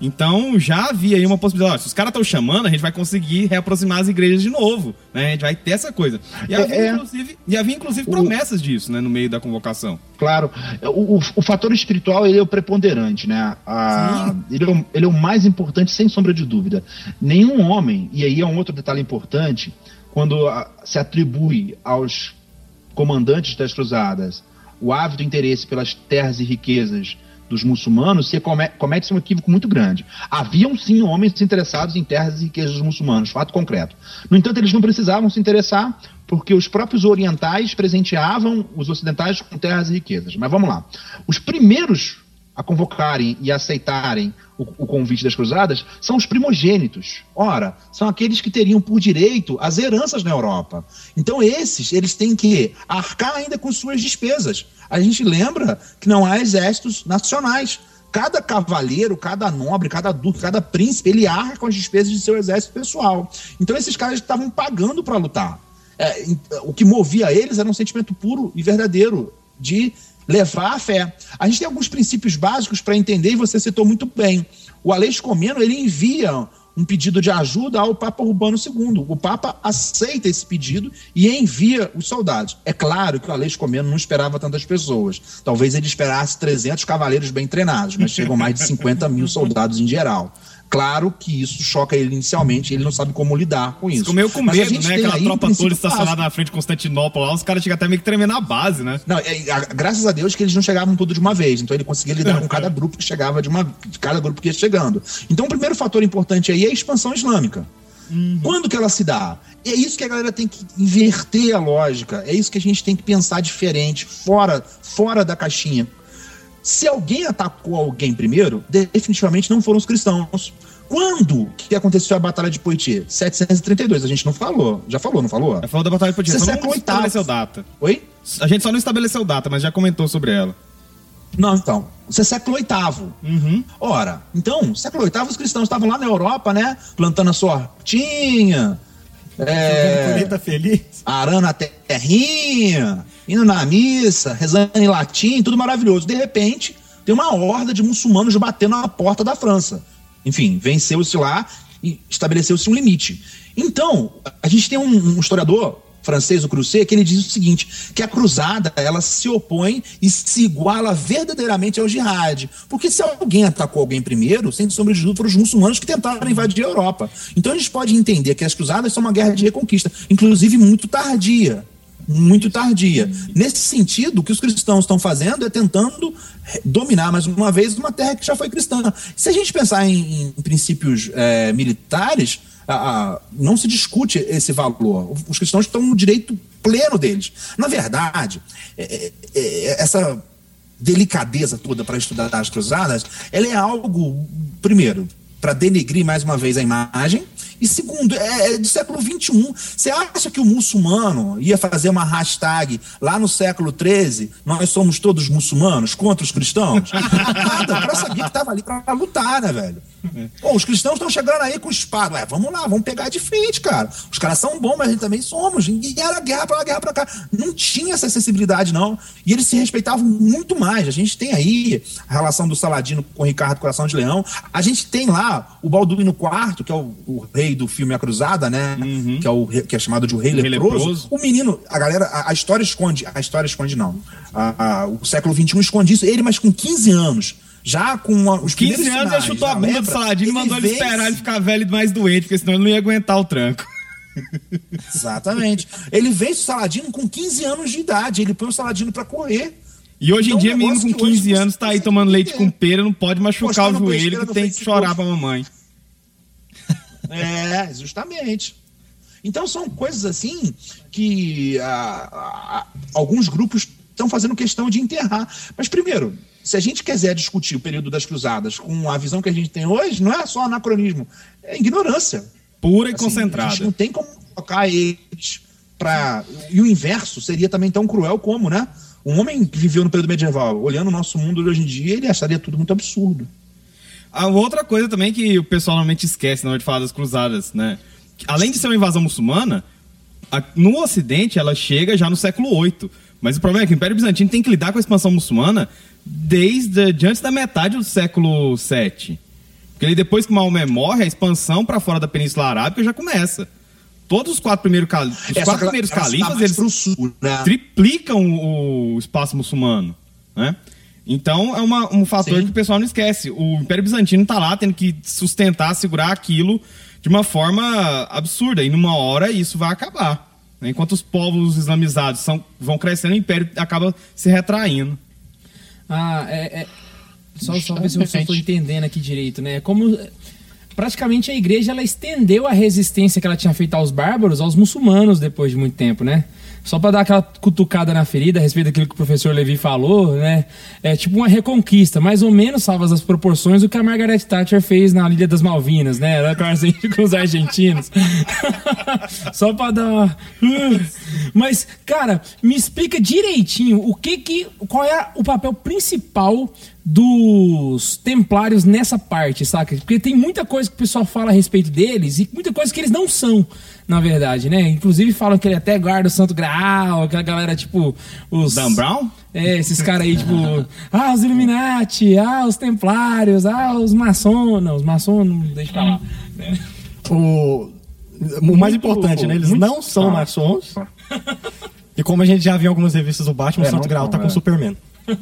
Então já havia aí uma possibilidade. ó, se os caras estão chamando, a gente vai conseguir reaproximar as igrejas de novo. Né? A gente vai ter essa coisa. E havia, É, é. inclusive, e havia, inclusive, promessas disso né, no meio da convocação. Claro, o, o- o fator espiritual ele é o preponderante, né? A- ele, é o, ele é o mais importante, sem sombra de dúvida. Nenhum homem, e aí é um outro detalhe importante, quando ah, se atribui aos comandantes das cruzadas o ávido interesse pelas terras e riquezas dos muçulmanos, se come- comete-se um equívoco muito grande. Haviam sim homens interessados em terras e riquezas dos muçulmanos, fato concreto. No entanto, eles não precisavam se interessar porque os próprios orientais presenteavam os ocidentais com terras e riquezas. Mas vamos lá. Os primeiros a convocarem e aceitarem o, o convite das cruzadas são os primogênitos. Ora, são aqueles que teriam por direito as heranças na Europa. Então esses, eles têm que arcar ainda com suas despesas. A gente lembra que não há exércitos nacionais. Cada cavaleiro, cada nobre, cada duque, cada príncipe, ele arca com as despesas de seu exército pessoal. Então esses caras estavam pagando para lutar. É, o que movia eles era um sentimento puro e verdadeiro de levar a fé. A gente tem alguns princípios básicos para entender e você citou muito bem. O Aleixo Comeno ele envia um pedido de ajuda ao Papa Urbano II. O Papa aceita esse pedido e envia os soldados. É claro que o Aleixo Comeno não esperava tantas pessoas. Talvez ele esperasse 300 cavaleiros bem treinados, mas chegam mais de 50 mil soldados em geral. Claro que isso choca ele inicialmente, ele não sabe como lidar com isso. Ficou meio com medo, né? Aquela tropa toda estacionada básico. na frente de Constantinopla lá, os caras chegam até meio que tremer na base, né? Não, é, a- graças a Deus que eles não chegavam tudo de uma vez. Então ele conseguia lidar com cada grupo que chegava de uma. de cada grupo que ia chegando. Então o primeiro fator importante aí é a expansão islâmica. Quando que ela se dá? É isso que a galera tem que inverter a lógica. É isso que a gente tem que pensar diferente, fora, fora da caixinha. Se alguém atacou alguém primeiro, definitivamente não foram os cristãos. Quando que aconteceu a Batalha de Poitiers? 732, a gente não falou. Já falou, não falou? Já falou da Batalha de Poitiers, Isso só é não estabeleceu oitavo. data. Oi? A gente só não estabeleceu data, mas já comentou sobre ela. Não, então. Isso é século VIII. Ora, então, século VIII, os cristãos estavam lá na Europa, né? Plantando a sua hortinha, é, feliz. arando a terrinha, indo na missa, rezando em latim, tudo maravilhoso. De repente, tem uma horda de muçulmanos batendo na porta da França. Enfim, venceu-se lá e estabeleceu-se um limite. Então, a gente tem um, um historiador francês, o Crusade, que ele diz o seguinte, que a cruzada, ela se opõe e se iguala verdadeiramente ao jihad. Porque se alguém atacou alguém primeiro, sem sombra de dúvida, foram os muçulmanos que tentaram invadir a Europa. Então a gente pode entender que as cruzadas são uma guerra de reconquista, inclusive muito tardia. Muito tardia. Nesse sentido, o que os cristãos estão fazendo é tentando dominar mais uma vez uma terra que já foi cristã. Se a gente pensar em, em princípios eh, militares, ah, ah, não se discute esse valor. Os cristãos estão no direito pleno deles. Na verdade, é- é- é- essa delicadeza toda para estudar as cruzadas, ela é algo, primeiro, para denegrir mais uma vez a imagem, e segundo, é, é do século XXI. Você acha que o muçulmano ia fazer uma hashtag lá no século XIII, nós somos todos muçulmanos contra os cristãos? Nada, o cara sabia que estava ali para lutar, né, velho? Pô, os cristãos estão chegando aí com espada. Ué, vamos lá, vamos pegar de frente, cara. Os caras são bons, mas a gente também somos. E era guerra pra lá, guerra pra cá. Não tinha essa sensibilidade, não. E eles se respeitavam muito mais. A gente tem aí a relação do Saladino com o Ricardo Coração de Leão. A gente tem lá o Balduino IV, que é o, o rei do filme A Cruzada, né? Que, é o, rei- que é chamado de o Rei, Rei leproso. Leproso. O menino, a galera, a, a história esconde. A história esconde, não. A- a- o século XXI esconde isso. Ele, mas com 15 anos. Já com os 15 primeiros anos ele sinais chutou da a bunda do Saladino e mandou ele vence- esperar ele ficar velho e mais doente, porque senão ele não ia aguentar o tranco. (laughs) Exatamente. Ele vence o Saladino com 15 anos de idade. Ele põe o Saladino pra correr. E hoje em Então, dia, menino com que hoje 15 você anos tá aí tomando leite com pera, não pode machucar Postando o joelho que tem que chorar pra mamãe. É, justamente. Então são coisas assim que ah, ah, alguns grupos estão fazendo questão de enterrar. Mas primeiro, se a gente quiser discutir o período das cruzadas com a visão que a gente tem hoje, não é só anacronismo, é ignorância. Pura e Assim, A concentrada. gente não tem como colocar eles para E o inverso seria também tão cruel como, né? Um homem que viveu no período medieval, olhando o nosso mundo de hoje em dia, ele acharia tudo muito absurdo. A outra coisa também que o pessoal normalmente esquece na hora de falar das cruzadas, né? Além de ser uma invasão muçulmana, a- no Ocidente ela chega já no século VIII. Mas o problema é que o Império Bizantino tem que lidar com a expansão muçulmana desde de antes da metade do século VII. Porque depois que Maomé morre, a expansão para fora da Península Arábica já começa. Todos os quatro primeiros, cali- os É, quatro ela- primeiros califas, eles sul, né? triplicam o, o espaço muçulmano, né? Então é uma- um fator Sim. que o pessoal não esquece. O Império Bizantino tá lá tendo que sustentar, segurar aquilo de uma forma absurda. E numa hora isso vai acabar. né? Enquanto os povos islamizados são, vão crescendo, o Império acaba se retraindo. Ah, é. é- Só, só ver se eu estou entendendo aqui direito, né? Como. Praticamente a igreja ela estendeu a resistência que ela tinha feito aos bárbaros aos muçulmanos depois de muito tempo, né? Só para dar aquela cutucada na ferida a respeito daquilo que o professor Levi falou, né? É tipo uma reconquista, mais ou menos salvas as proporções do que a Margaret Thatcher fez na Ilha das Malvinas, né? Ela com as- (laughs) com os argentinos. (laughs) Só para dar. (laughs) Mas, cara, me explica direitinho o que que qual é o papel principal dos templários nessa parte, saca? Porque tem muita coisa que o pessoal fala a respeito deles e muita coisa que eles não são, na verdade, né? Inclusive falam que ele até guarda o Santo Graal, aquela galera tipo os Dan Brown? É, esses caras aí tipo, ah, os Illuminati, ah, os templários, ah, os maçons, não, os maçons não deixa pra lá. O, o mais importante, né? Eles não são maçons. E como a gente já viu em algumas revistas do Batman, É, o Santo não Graal são, tá com é. o Superman. (laughs)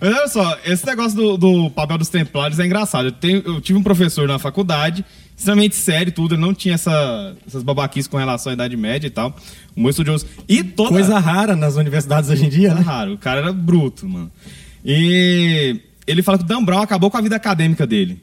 Mas olha só, esse negócio do, do papel dos templários é engraçado. Eu, tenho- eu tive um professor na faculdade, extremamente sério tudo, ele não tinha essa, essas babaquices com relação à Idade Média e tal. Um bom estudioso. E toda... Coisa rara nas universidades hoje em dia, né? raro, o cara era bruto, mano. E ele fala que o Dan Brown acabou com a vida acadêmica dele.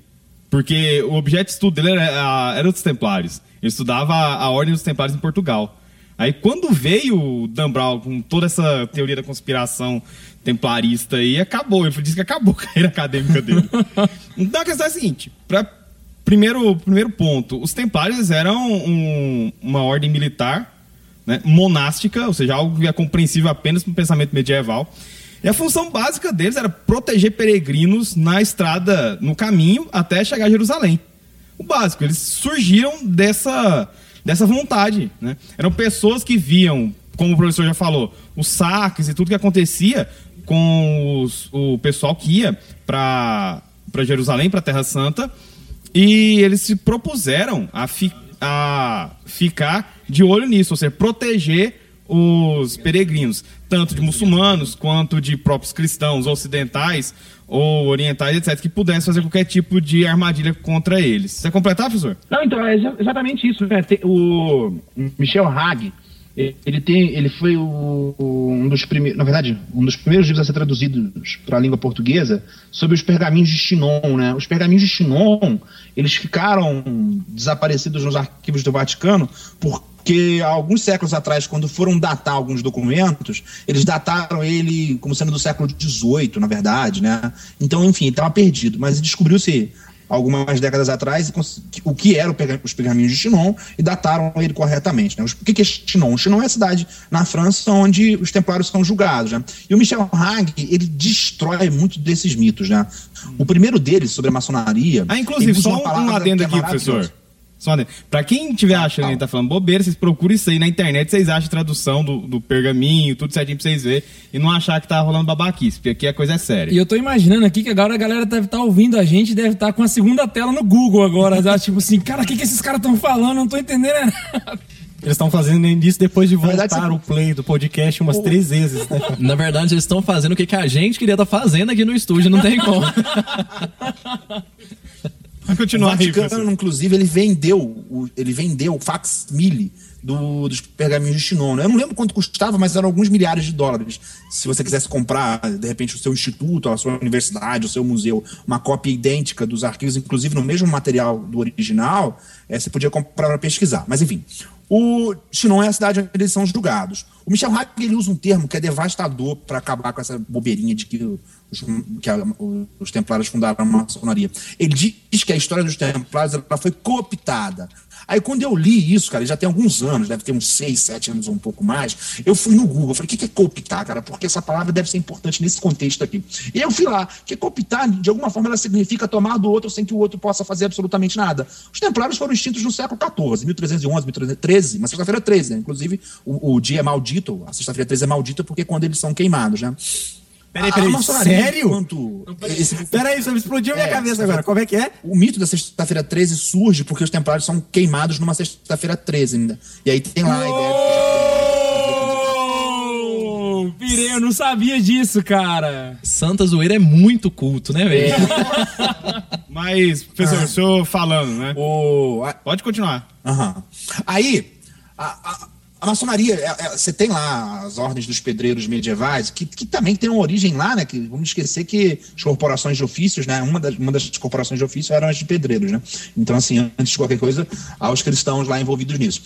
Porque o objeto de estudo dele era, era os Templários. Ele estudava a, a Ordem dos Templários em Portugal. Aí quando veio o Dan Brown com toda essa teoria da conspiração templarista aí, acabou. Ele disse que acabou a carreira acadêmica dele. (laughs) então a questão é a seguinte: pra, primeiro, primeiro ponto, os Templários eram um- uma ordem militar né, monástica, ou seja, algo que é compreensível apenas no pensamento medieval. E a função básica deles era proteger peregrinos na estrada, no caminho até chegar a Jerusalém. O básico, eles surgiram dessa, dessa vontade. Né? Eram pessoas que viam, como o professor já falou, os saques e tudo que acontecia com os- o pessoal que ia para Jerusalém, para a Terra Santa, e eles se propuseram a, fi- a ficar de olho nisso, ou seja, proteger os peregrinos, tanto de muçulmanos quanto de próprios cristãos ocidentais ou orientais, etc., que pudessem fazer qualquer tipo de armadilha contra eles. Você completar, professor? Não, então, é exa- exatamente isso. Né? O Michel Hague, ele tem, ele foi o, um dos primeiros, na verdade, um dos primeiros livros a ser traduzidos para a língua portuguesa sobre os pergaminhos de Chinon, né? Os pergaminhos de Chinon, eles ficaram desaparecidos nos arquivos do Vaticano porque alguns séculos atrás, quando foram datar alguns documentos, eles dataram ele como sendo do século XVIII, na verdade, né? Então, enfim, estava perdido. Mas descobriu-se algumas décadas atrás o que eram os pergaminhos de Chinon e dataram ele corretamente. Né? O que é Chinon? Chinon é a cidade na França onde os templários são julgados. Né? E o Michel Hague, ele destrói muito desses mitos. Né? O primeiro deles, sobre a maçonaria... Ah, inclusive, só uma um, adendo é aqui, professor. Só. Pra quem estiver achando que ele tá falando bobeira, vocês procuram isso aí na internet, vocês acham tradução do, do pergaminho, tudo certinho pra vocês verem, e não achar que tá rolando babaquice, porque aqui a coisa é séria. E eu tô imaginando aqui que agora a galera deve estar ouvindo a gente, deve estar com a segunda tela no Google agora. tá? Tipo assim, cara, o que, que esses caras estão falando? Não tô entendendo. nada. Eles estão fazendo isso depois de voltar verdade, o play do podcast umas três vezes, né? (laughs) Na verdade, eles estão fazendo o que, que a gente queria estar fazendo aqui no estúdio, não tem como. (laughs) Vai O continuar aí, Vaticano, professor. inclusive, ele vendeu o, ele vendeu o facsímile do, dos pergaminhos de Chinon. né? Eu não lembro quanto custava, mas eram alguns milhares de dólares. Se você quisesse comprar, de repente, o seu instituto, a sua universidade, o seu museu, uma cópia idêntica dos arquivos, inclusive no mesmo material do original, eh, você podia comprar para pesquisar. Mas, enfim, o Chinon é a cidade onde eles são julgados. O Michel Hack ele usa um termo que é devastador para acabar com essa bobeirinha de que os, que a- os templários fundaram a maçonaria. Ele diz que a história dos templários ela foi cooptada. Aí quando eu li isso, cara, já tem alguns anos, deve ter uns seis, sete anos ou um pouco mais, eu fui no Google, falei, o que é cooptar, cara? Porque essa palavra deve ser importante nesse contexto aqui. E eu fui lá, que cooptar, de alguma forma, ela significa tomar do outro sem que o outro possa fazer absolutamente nada. Os templários foram extintos no século XIV, 1311, 1313, mas sexta-feira 13, né? Inclusive, o, o dia é maldito, a sexta-feira 13 é maldita porque é quando eles são queimados, né? Peraí, peraí, a maçonaria, sério? enquanto esse- Peraí, você explodiu minha É, cabeça você- agora. Como é que é? o mito da sexta-feira 13 surge porque os templários são queimados numa sexta-feira 13 ainda. E aí tem lá a ideia Ô, Pirei, eu não sabia disso, cara. Santa Zoeira é muito culto, né, velho? (laughs) Mas, professor, o senhor falando, né? o... Pode continuar. Aham. Aí, a, a- a maçonaria, é- é- você tem lá as ordens dos pedreiros medievais, que, que também tem uma origem lá, né? Que vamos esquecer que as corporações de ofícios, né? Uma das, uma das corporações de ofício eram as de pedreiros, né? Então, assim, antes de qualquer coisa, há os cristãos lá envolvidos nisso.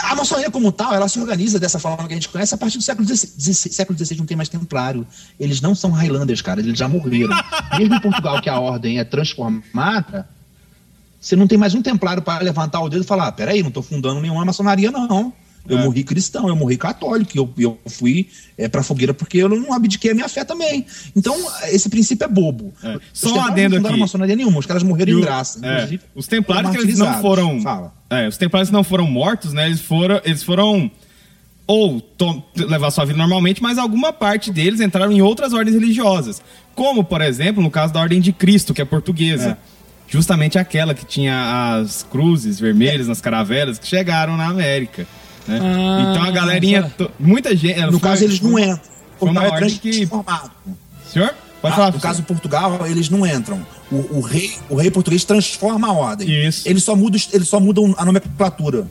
A maçonaria como tal, ela se organiza dessa forma que a gente conhece a partir do século XVI. Século XVI não tem mais templário. Eles não são Highlanders, cara. Eles já morreram. Mesmo em Portugal, que a ordem é transformada, você não tem mais um templário para levantar o dedo e falar: ah, peraí, não estou fundando nenhuma maçonaria, não. Eu É. morri cristão, eu morri católico, eu, eu fui é, para fogueira porque eu não abdiquei a minha fé também. Então, esse princípio é bobo. É. Só um adendo não aqui. maçonaria nenhuma, os caras morreram E em o- graça. é, os templários que eles não foram. É, os templários não foram mortos, né? Eles foram. Eles foram. Ou to- levar sua vida normalmente, mas alguma parte deles entraram em outras ordens religiosas. Como, por exemplo, no caso da Ordem de Cristo, que é portuguesa. Justamente aquela que tinha as cruzes vermelhas nas caravelas que chegaram na América. Né? Ah, então a galerinha. só- to- Muita gente. No foi- caso, eles não entram. Foi uma Portugal é ordem que. transformado. Senhor? Pode Ah, falar. no caso de Portugal, eles não entram. O, o rei, o rei português transforma a ordem. Isso. Ele só muda, os- ele só muda a nomenclatura.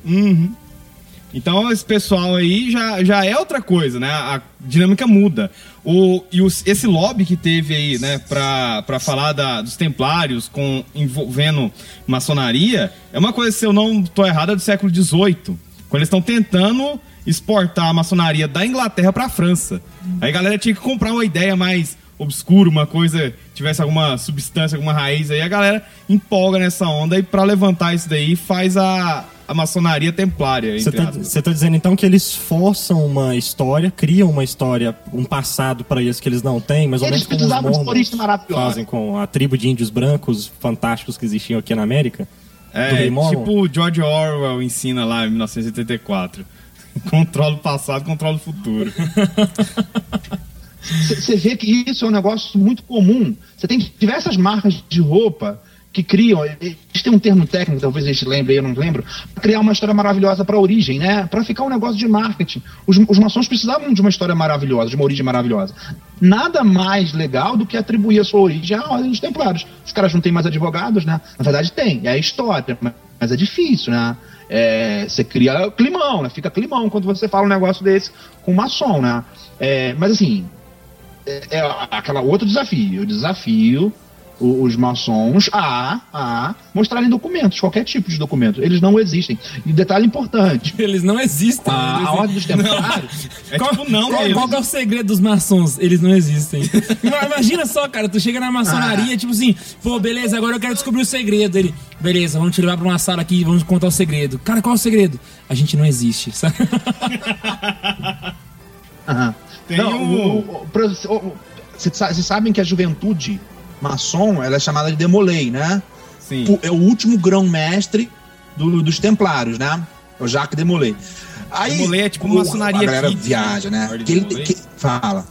Então esse pessoal aí já, já é outra coisa, né? A dinâmica muda. O, e os- esse lobby que teve aí, né, pra, pra falar da- dos templários com, envolvendo maçonaria, é uma coisa, se eu não tô errado, é do século XVIII. Quando eles estão tentando exportar a maçonaria da Inglaterra pra França. Aí a galera tinha que comprar uma ideia mais obscura, uma coisa, tivesse alguma substância, alguma raiz aí, a galera empolga nessa onda e pra levantar isso daí faz a, a maçonaria templária. Você tá, tá dizendo então que eles forçam uma história, criam uma história, um passado pra eles que eles não têm, mais ou Eles menos como os mormons fazem com a tribo de índios brancos fantásticos que existiam aqui na América? É, tipo o George Orwell ensina lá em 1984. Controla o passado, controla o futuro. (laughs) Você vê que isso é um negócio muito comum. Você tem diversas marcas de roupa que criam, eles têm um termo técnico, talvez eles lembrem, eu não lembro, criar uma história maravilhosa para a origem, né? Para ficar um negócio de marketing. Os, os maçons precisavam de uma história maravilhosa, de uma origem maravilhosa. Nada mais legal do que atribuir a sua origem à Ordem dos Templários. Os caras não têm mais advogados, né? Na verdade tem, é a história, mas- é difícil, né? É, você cria climão, né? Fica climão quando você fala um negócio desse com maçom, né? É, mas assim, é, é aquela outro desafio. Eu desafio o- os maçons a, a mostrarem documentos, qualquer tipo de documento. Eles não existem. E detalhe importante: (laughs) Eles não existem. a, a Ordem dos Templários. É tipo, não, qual, qual é o segredo dos maçons? Eles não existem. (laughs) Ima- Imagina só, cara, tu chega na maçonaria, tipo assim, pô, beleza, agora eu quero descobrir o segredo. Ele, beleza, vamos te levar pra uma sala aqui e vamos contar o segredo. Cara, qual é o segredo? A gente não existe, (laughs) sabe? Aham. Tem Não, um- o- o- o- vocês sabem que a juventude maçom ela é chamada de Demolei, né? Sim. O- É o último grão-mestre do- dos Templários, né? É o Jacques Demolay. Aí, Demolay é tipo o- maçonaria A galera kids, viaja, né? né? Ordem Que ele- que- fala.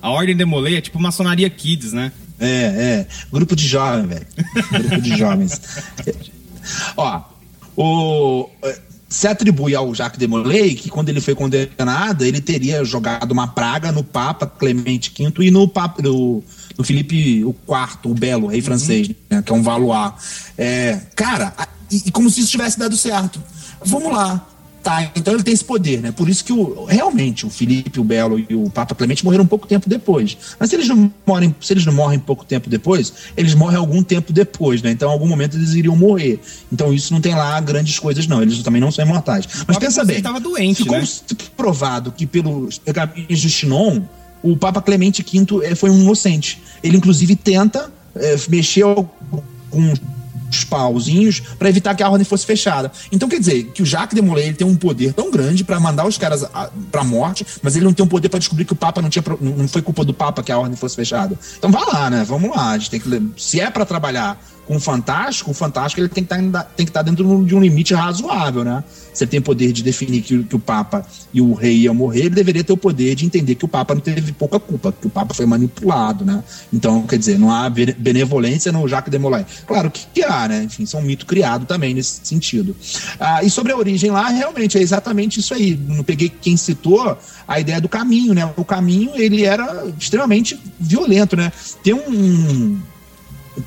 A Ordem Demolay é tipo maçonaria kids, né? É, é. Grupo de jovens, velho. Grupo de jovens. (laughs) Ó, o. eh, Se atribui ao Jacques de Molay que quando ele foi condenado, ele teria jogado uma praga no Papa Clemente V e no, Papa, no, no Felipe IV, o Belo, rei francês, né, que é um Valois. É, cara, e, e como se isso tivesse dado certo. Vamos lá. Tá, então ele tem esse poder, né? Por isso que o, realmente o Felipe, o Belo e o Papa Clemente morreram pouco tempo depois. Mas se eles não morrem, se eles não morrem pouco tempo depois, eles morrem algum tempo depois, né? Então, em algum momento eles iriam morrer. Então, isso não tem lá grandes coisas, não. Eles também não são imortais. Mas pensa bem. tava doente, ficou né? provado que pelos pergaminhos de Chinon, o Papa Clemente V eh, foi um inocente. Ele, inclusive, tenta eh, mexer com os pauzinhos para evitar que a ordem fosse fechada. Então quer dizer que o Jacques de Molay ele tem um poder tão grande para mandar os caras a- pra morte, mas ele não tem um poder para descobrir que o Papa não tinha não foi culpa do Papa que a ordem fosse fechada. Então vai lá, né? Vamos lá, a gente tem que se é para trabalhar com o fantástico, o fantástico ele tem que que estar dentro de um limite razoável, né? Ele tem poder de definir que, o- que o Papa e o rei iam morrer, ele deveria ter o poder de entender que o Papa não teve pouca culpa, que o Papa foi manipulado, né? Então, quer dizer, não há bene- benevolência no Jacques de Molay. Claro que, que há, né? Enfim, isso é um mito criado também nesse sentido. Ah, e sobre a origem lá, realmente é exatamente isso aí. Não peguei quem citou a ideia do caminho, né? O caminho, ele era extremamente violento, né? Tem um,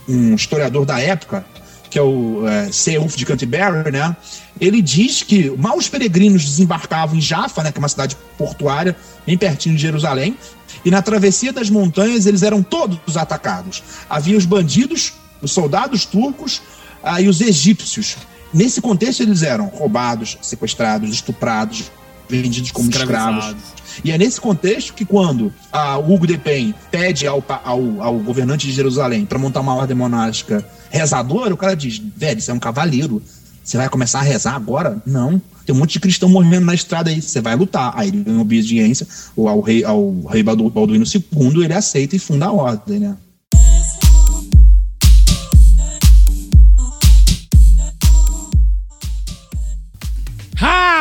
um historiador da época, que é o é, de Canterbury, né? Ele diz que mal os peregrinos desembarcavam em Jaffa, né, que é uma cidade portuária bem pertinho de Jerusalém, e na travessia das montanhas eles eram todos atacados. Havia os bandidos, os soldados turcos ah, e os egípcios. Nesse contexto eles eram roubados, sequestrados, estuprados, vendidos como escravos. E é nesse contexto que quando a Hugo de Pen pede ao, ao, ao governante de Jerusalém para montar uma ordem monástica rezadora, o cara diz, velho, você é um cavaleiro, você vai começar a rezar agora? Não. Tem um monte de cristão morrendo na estrada aí, você vai lutar. Aí ele, em obediência ao, ao rei, ao rei Baldu- Balduíno II, ele aceita e funda a ordem, né?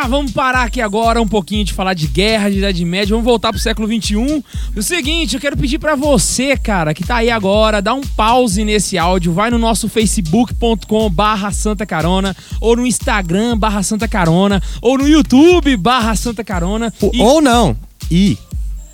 Ah, vamos parar aqui agora um pouquinho de falar de guerra, de Idade Média, vamos voltar pro século XXI. O seguinte, eu quero pedir pra você, cara, que tá aí agora, dá um pause nesse áudio, vai no nosso facebook.com barra Santa Carona, ou no Instagram barra Santa Carona, ou no YouTube barra Santa Carona. e- Ou não. E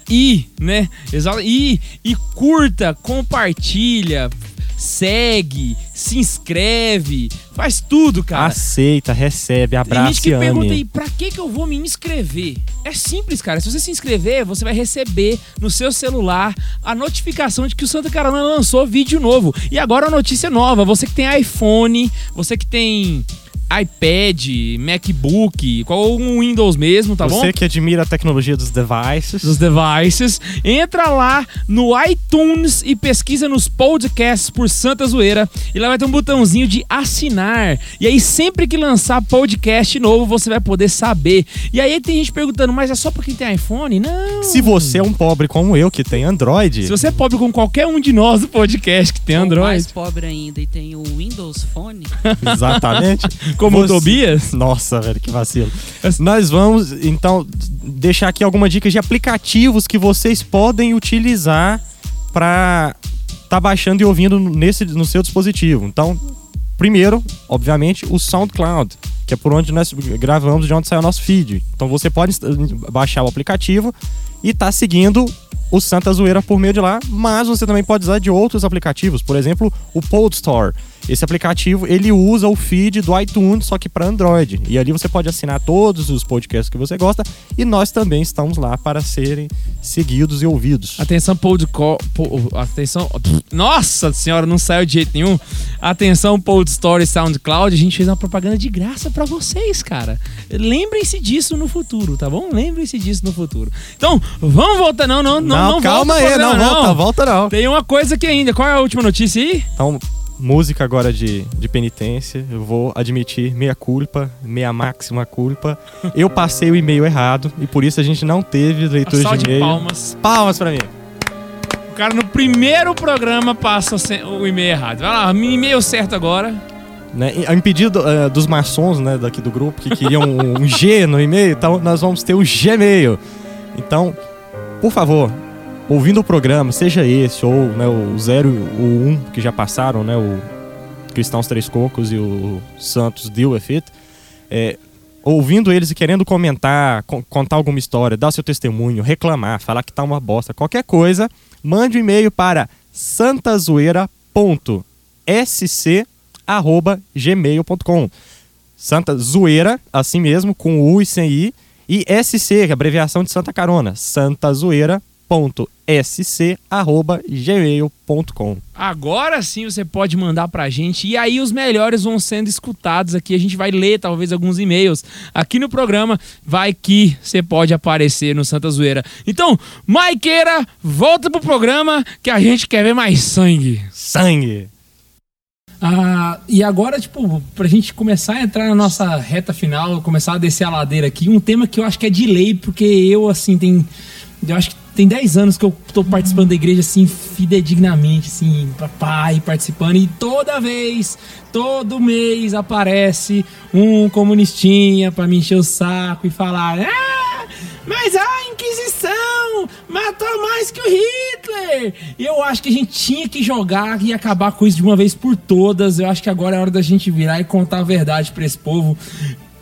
e, né? Exato. E, e curta, compartilha, segue, se inscreve, faz tudo, cara. aceita, recebe, Tem abraça gente que e pergunta aí, pra que que eu vou me inscrever? É simples, cara. Se você se inscrever, você vai receber no seu celular a notificação de que o Santa Carona lançou vídeo novo. E agora a notícia nova. Você que tem iPhone, você que tem iPad, MacBook, qual um Windows mesmo, tá bom? Você que admira a tecnologia dos devices. dos devices, entra lá no iTunes e pesquisa nos podcasts por Santa Zoeira e lá vai ter um botãozinho de assinar. E aí sempre que lançar podcast novo, você vai poder saber. E aí tem gente perguntando, mas é só pra quem tem iPhone? Não. Se você é um pobre como eu, que tem Android, Se você é pobre com qualquer um de nós do podcast que tem Ou Android, mais pobre ainda e tem o Windows Phone. exatamente. (laughs) como o Você- Tobias, Nossa, velho, que vacilo. Nós vamos, então, deixar aqui algumas dicas de aplicativos que vocês podem utilizar para tá baixando e ouvindo nesse, no seu dispositivo. Então, primeiro, obviamente, o SoundCloud, que é por onde nós gravamos, de onde sai o nosso feed. Então você pode baixar o aplicativo e tá seguindo o Santa Zoeira por meio de lá, mas você também pode usar de outros aplicativos, por exemplo, o Podstore. Esse aplicativo, ele usa o feed do iTunes, só que para Android. E ali você pode assinar todos os podcasts que você gosta e nós também estamos lá para serem seguidos e ouvidos. Atenção, Podco... po- Atenção... Nossa senhora, não saiu de jeito nenhum. Atenção, Pod Story SoundCloud. A gente fez uma propaganda de graça pra vocês, cara. Lembrem-se disso no futuro, tá bom? Lembrem-se disso no futuro. Então, vamos voltar. Não, não, não, não, calma volta aí, não programa, volta, volta não. Tem uma coisa aqui ainda. Qual é a última notícia aí? Então, música agora de, de penitência. Eu vou admitir meia culpa, meia máxima culpa. Eu passei o e-mail errado e por isso a gente não teve leitura de de e-mail. palmas. Palmas pra mim. O cara no primeiro programa passa o e-mail errado. Vai lá, e-mail certo agora. Né? E, Em pedido eh, dos maçons né, daqui do grupo que queriam um, um G no e-mail, então nós vamos ter o Gmail. Então, por favor, ouvindo o programa, seja esse ou né, o 0 ou 1 que já passaram, né, o Cristãos Três Cocos e o Santos Deal with It, é, ouvindo eles e querendo comentar, con- contar alguma história, dar seu testemunho, reclamar, falar que tá uma bosta, qualquer coisa, mande um e-mail para santazoeira.sc@gmail.com. Santa Zoeira, assim mesmo, com U e sem I, e SC, é a abreviação de Santa Carona, santazoeira.sc@gmail.com. Agora sim você pode mandar pra gente e aí os melhores vão sendo escutados aqui. A gente vai ler talvez alguns e-mails aqui no programa. Vai que você pode aparecer no Santa Zoeira. Então, Maiqueira, volta pro programa que a gente quer ver mais sangue. Sangue! Ah, e agora, tipo, pra gente começar a entrar na nossa reta final, começar a descer a ladeira aqui, um tema que eu acho que é de lei, porque eu, assim, tem. Eu acho que tem 10 anos que eu tô participando da igreja, assim, fidedignamente, assim, papai participando, e toda vez, todo mês aparece um comunistinha pra me encher o saco e falar: Ah, mas a Inquisição matou mais que o Hitler! E eu acho que a gente tinha que jogar e acabar com isso de uma vez por todas. Eu acho que agora é hora da gente virar e contar a verdade pra esse povo.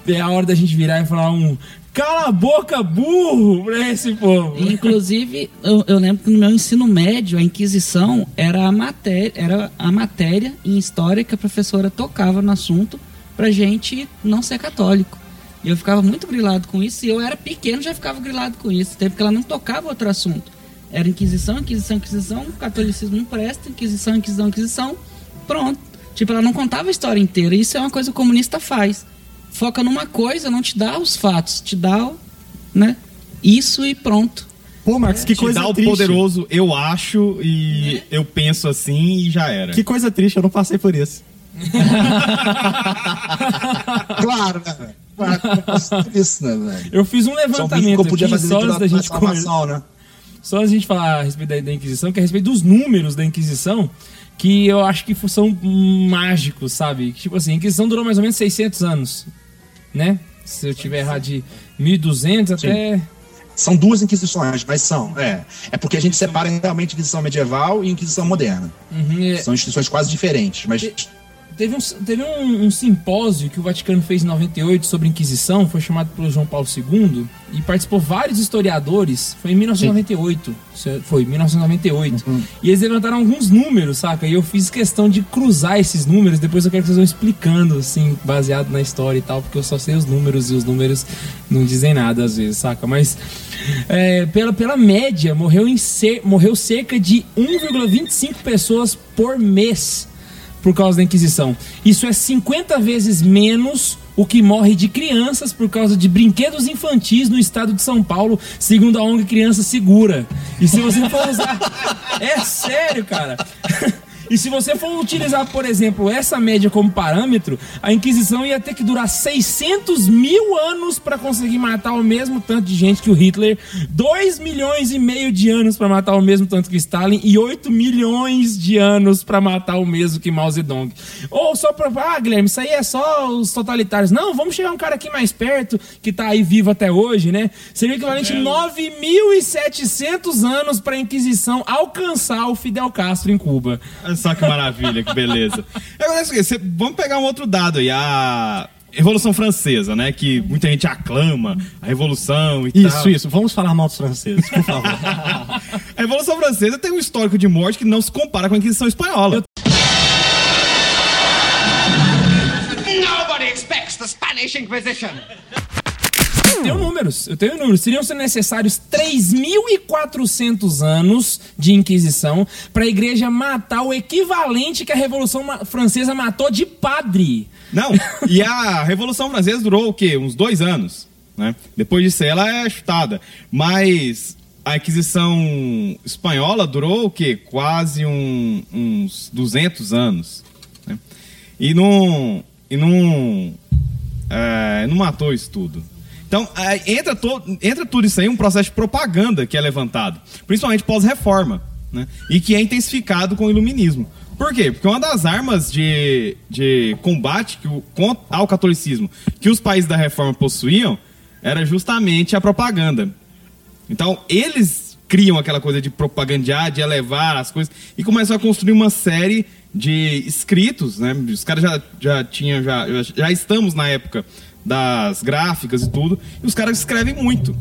É a hora da gente virar e falar um. Cala a boca, burro, pra esse povo. Inclusive, eu, eu lembro que no meu ensino médio, a Inquisição era a matéria, era a matéria em história que a professora tocava no assunto pra gente não ser católico. E eu ficava muito grilado com isso, e eu era pequeno já ficava grilado com isso, até porque ela não tocava outro assunto. Era Inquisição, Inquisição, Inquisição, catolicismo não presta, Inquisição, Inquisição, Inquisição, pronto. Tipo, ela não contava a história inteira, isso é uma coisa que o comunista faz. Foca numa coisa, não te dá os fatos, te dá, o- né, isso e pronto. Pô, Marcos, que Te coisa dá o triste. poderoso eu acho e eu penso assim e já era. Que coisa triste, eu não passei por isso. (laughs) Claro, né? velho? Claro, que isso, né, velho? Eu fiz um Só que levantamento eu podia aqui, fazer só da da gente começar. exclamação, né? Só da gente falar a respeito da, da Inquisição, que é a respeito dos números da Inquisição, que eu acho que são mágicos, sabe? Tipo assim, a Inquisição durou mais ou menos 600 anos, né? Se eu tiver errado de 1200 até... São duas inquisições, mas são. É, é porque a gente separa realmente Inquisição medieval e Inquisição moderna. Uhum, é- São instituições quase diferentes, mas Teve, um, teve um, um simpósio que o Vaticano fez em 98 sobre Inquisição, foi chamado pelo João Paulo II, e participou vários historiadores, foi em 1998, se- foi, 1998, e eles levantaram alguns números, saca? E eu fiz questão de cruzar esses números, depois eu quero que vocês vão explicando, assim, baseado na história e tal, porque eu só sei os números, e os números não dizem nada às vezes, saca? Mas, é, pela, pela média, morreu, em morreu cerca de 1,25 pessoas por mês por causa da Inquisição. Isso é 50 vezes menos o que morre de crianças por causa de brinquedos infantis no estado de São Paulo, segundo a ONG Criança Segura. E se você for usar. (laughs) É sério, cara. E se você for utilizar, por exemplo, essa média como parâmetro, a Inquisição ia ter que durar 600 mil anos para conseguir matar o mesmo tanto de gente que o Hitler, 2 milhões e meio de anos para matar o mesmo tanto que Stalin e 8 milhões de anos para matar o mesmo que Mao Zedong. Ou só pra. Ah, Guilherme, isso aí é só os totalitários. Não, vamos chegar um cara aqui mais perto, que tá aí vivo até hoje, né? Seria equivalente a 9.700 anos pra Inquisição alcançar o Fidel Castro em Cuba. Olha (laughs) só que maravilha, que beleza. Agora, é o seguinte, vamos pegar um outro dado aí. A Revolução Francesa, né? Que muita gente aclama a Revolução e Isso, tal. isso. Vamos falar mal dos franceses, por favor. (laughs) A Revolução Francesa tem um histórico de morte que não se compara com a Inquisição Espanhola. Nobody expects the Spanish Inquisition. Eu tenho números, eu tenho números. Seriam necessários 3.400 anos de Inquisição para a igreja matar o equivalente que a Revolução Francesa matou de padre. Não, e a Revolução Francesa durou o quê? Uns dois anos. Né? Depois disso, ela é chutada. Mas a Inquisição Espanhola durou o quê? Quase um- uns 200 anos. né? E não, e não, é, não matou isso tudo. Então, é, entra, entra tudo isso aí um processo de propaganda que é levantado, principalmente pós-reforma, né? e que é intensificado com o iluminismo. Por quê? Porque uma das armas de, de combate que o, ao catolicismo que os países da reforma possuíam era justamente a propaganda. Então, eles criam aquela coisa de propagandear, de elevar as coisas, e começam a construir uma série de escritos, né? Os caras já, já tinham, já, já estamos na época das gráficas e tudo, e os caras escrevem muito.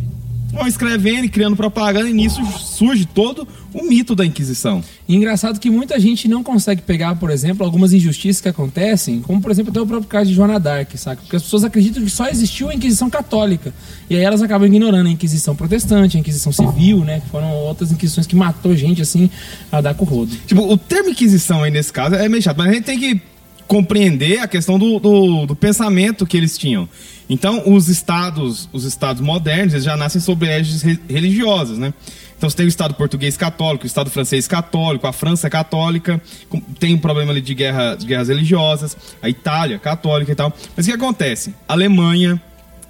Vão escrevendo e criando propaganda, e nisso surge todo o mito da Inquisição. E engraçado que muita gente não consegue pegar, por exemplo, algumas injustiças que acontecem, como por exemplo até o próprio caso de Joana d'Arc, saca? Porque as pessoas acreditam que só existiu a Inquisição Católica. E aí elas acabam ignorando a Inquisição Protestante, a Inquisição Civil, né? Que foram outras inquisições que matou gente assim a dar com o rodo. Tipo, o termo Inquisição aí nesse caso é meio chato, mas a gente tem que compreender a questão do, do, do pensamento que eles tinham. Então, os estados, os estados modernos, eles já nascem sob égides re- religiosas, né? Então, você tem o Estado português católico, o Estado francês católico, a França católica, tem um problema ali de, guerra, de guerras religiosas, a Itália católica e tal. Mas o que acontece? Alemanha,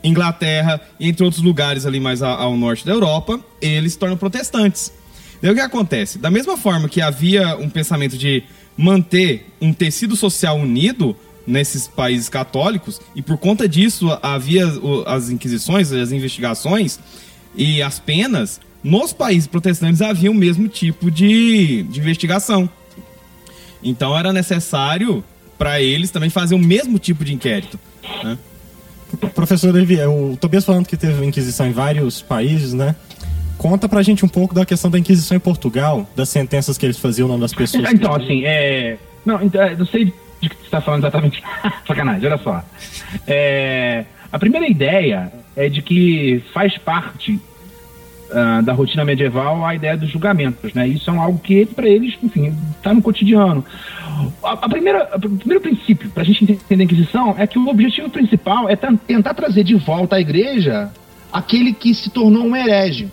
Inglaterra, entre outros lugares ali mais ao norte da Europa, eles se tornam protestantes. Daí o que acontece? Da mesma forma que havia um pensamento de manter um tecido social unido nesses países católicos, e por conta disso havia as inquisições, as investigações e as penas, nos países protestantes havia o mesmo tipo de, de investigação. Então era necessário para eles também fazer o mesmo tipo de inquérito. Né? Professor Levi, é o Tobias falando que teve Inquisição em vários países, né? Conta pra gente um pouco da questão da Inquisição em Portugal, das sentenças que eles faziam não das pessoas. que- Então, assim, é. Não, então, é, não sei de que você está falando exatamente. (laughs) Sacanagem, olha só. É, a primeira ideia é de que faz parte ah, da rotina medieval a ideia dos julgamentos, né? Isso é algo que, para eles, enfim, está no cotidiano. A, a primeira, a- o primeiro princípio para a gente entender a Inquisição é que o objetivo principal é tentar trazer de volta à igreja aquele que se tornou um herege.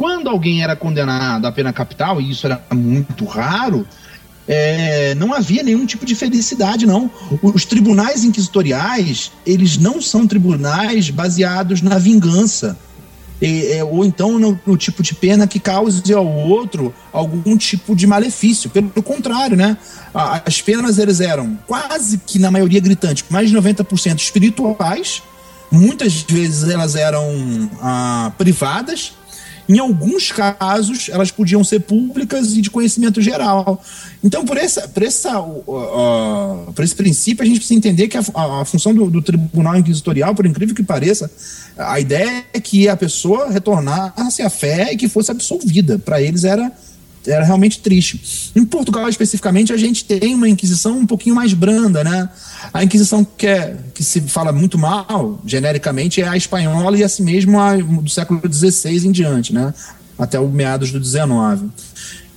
Quando alguém era condenado à pena capital, e isso era muito raro, é, não havia nenhum tipo de felicidade, não. Os tribunais inquisitoriais, eles não são tribunais baseados na vingança. E, é, ou então no, no tipo de pena que cause ao outro algum tipo de malefício. Pelo contrário, né? As penas eles eram quase que, na maioria gritante, mais de 90% espirituais. Muitas vezes elas eram ah, privadas. Em alguns casos, elas podiam ser públicas e de conhecimento geral. Então, por, essa, por, essa, uh, uh, por esse princípio, a gente precisa entender que a, a- a função do, do Tribunal Inquisitorial, por incrível que pareça, a ideia é que a pessoa retornasse à fé e que fosse absolvida. Para eles era, era realmente triste. Em Portugal, especificamente, a gente tem uma Inquisição um pouquinho mais branda, né? A Inquisição que, é, que se fala muito mal, genericamente, é a espanhola e assim mesmo a do século XVI em diante, né? Até o meados do XIX.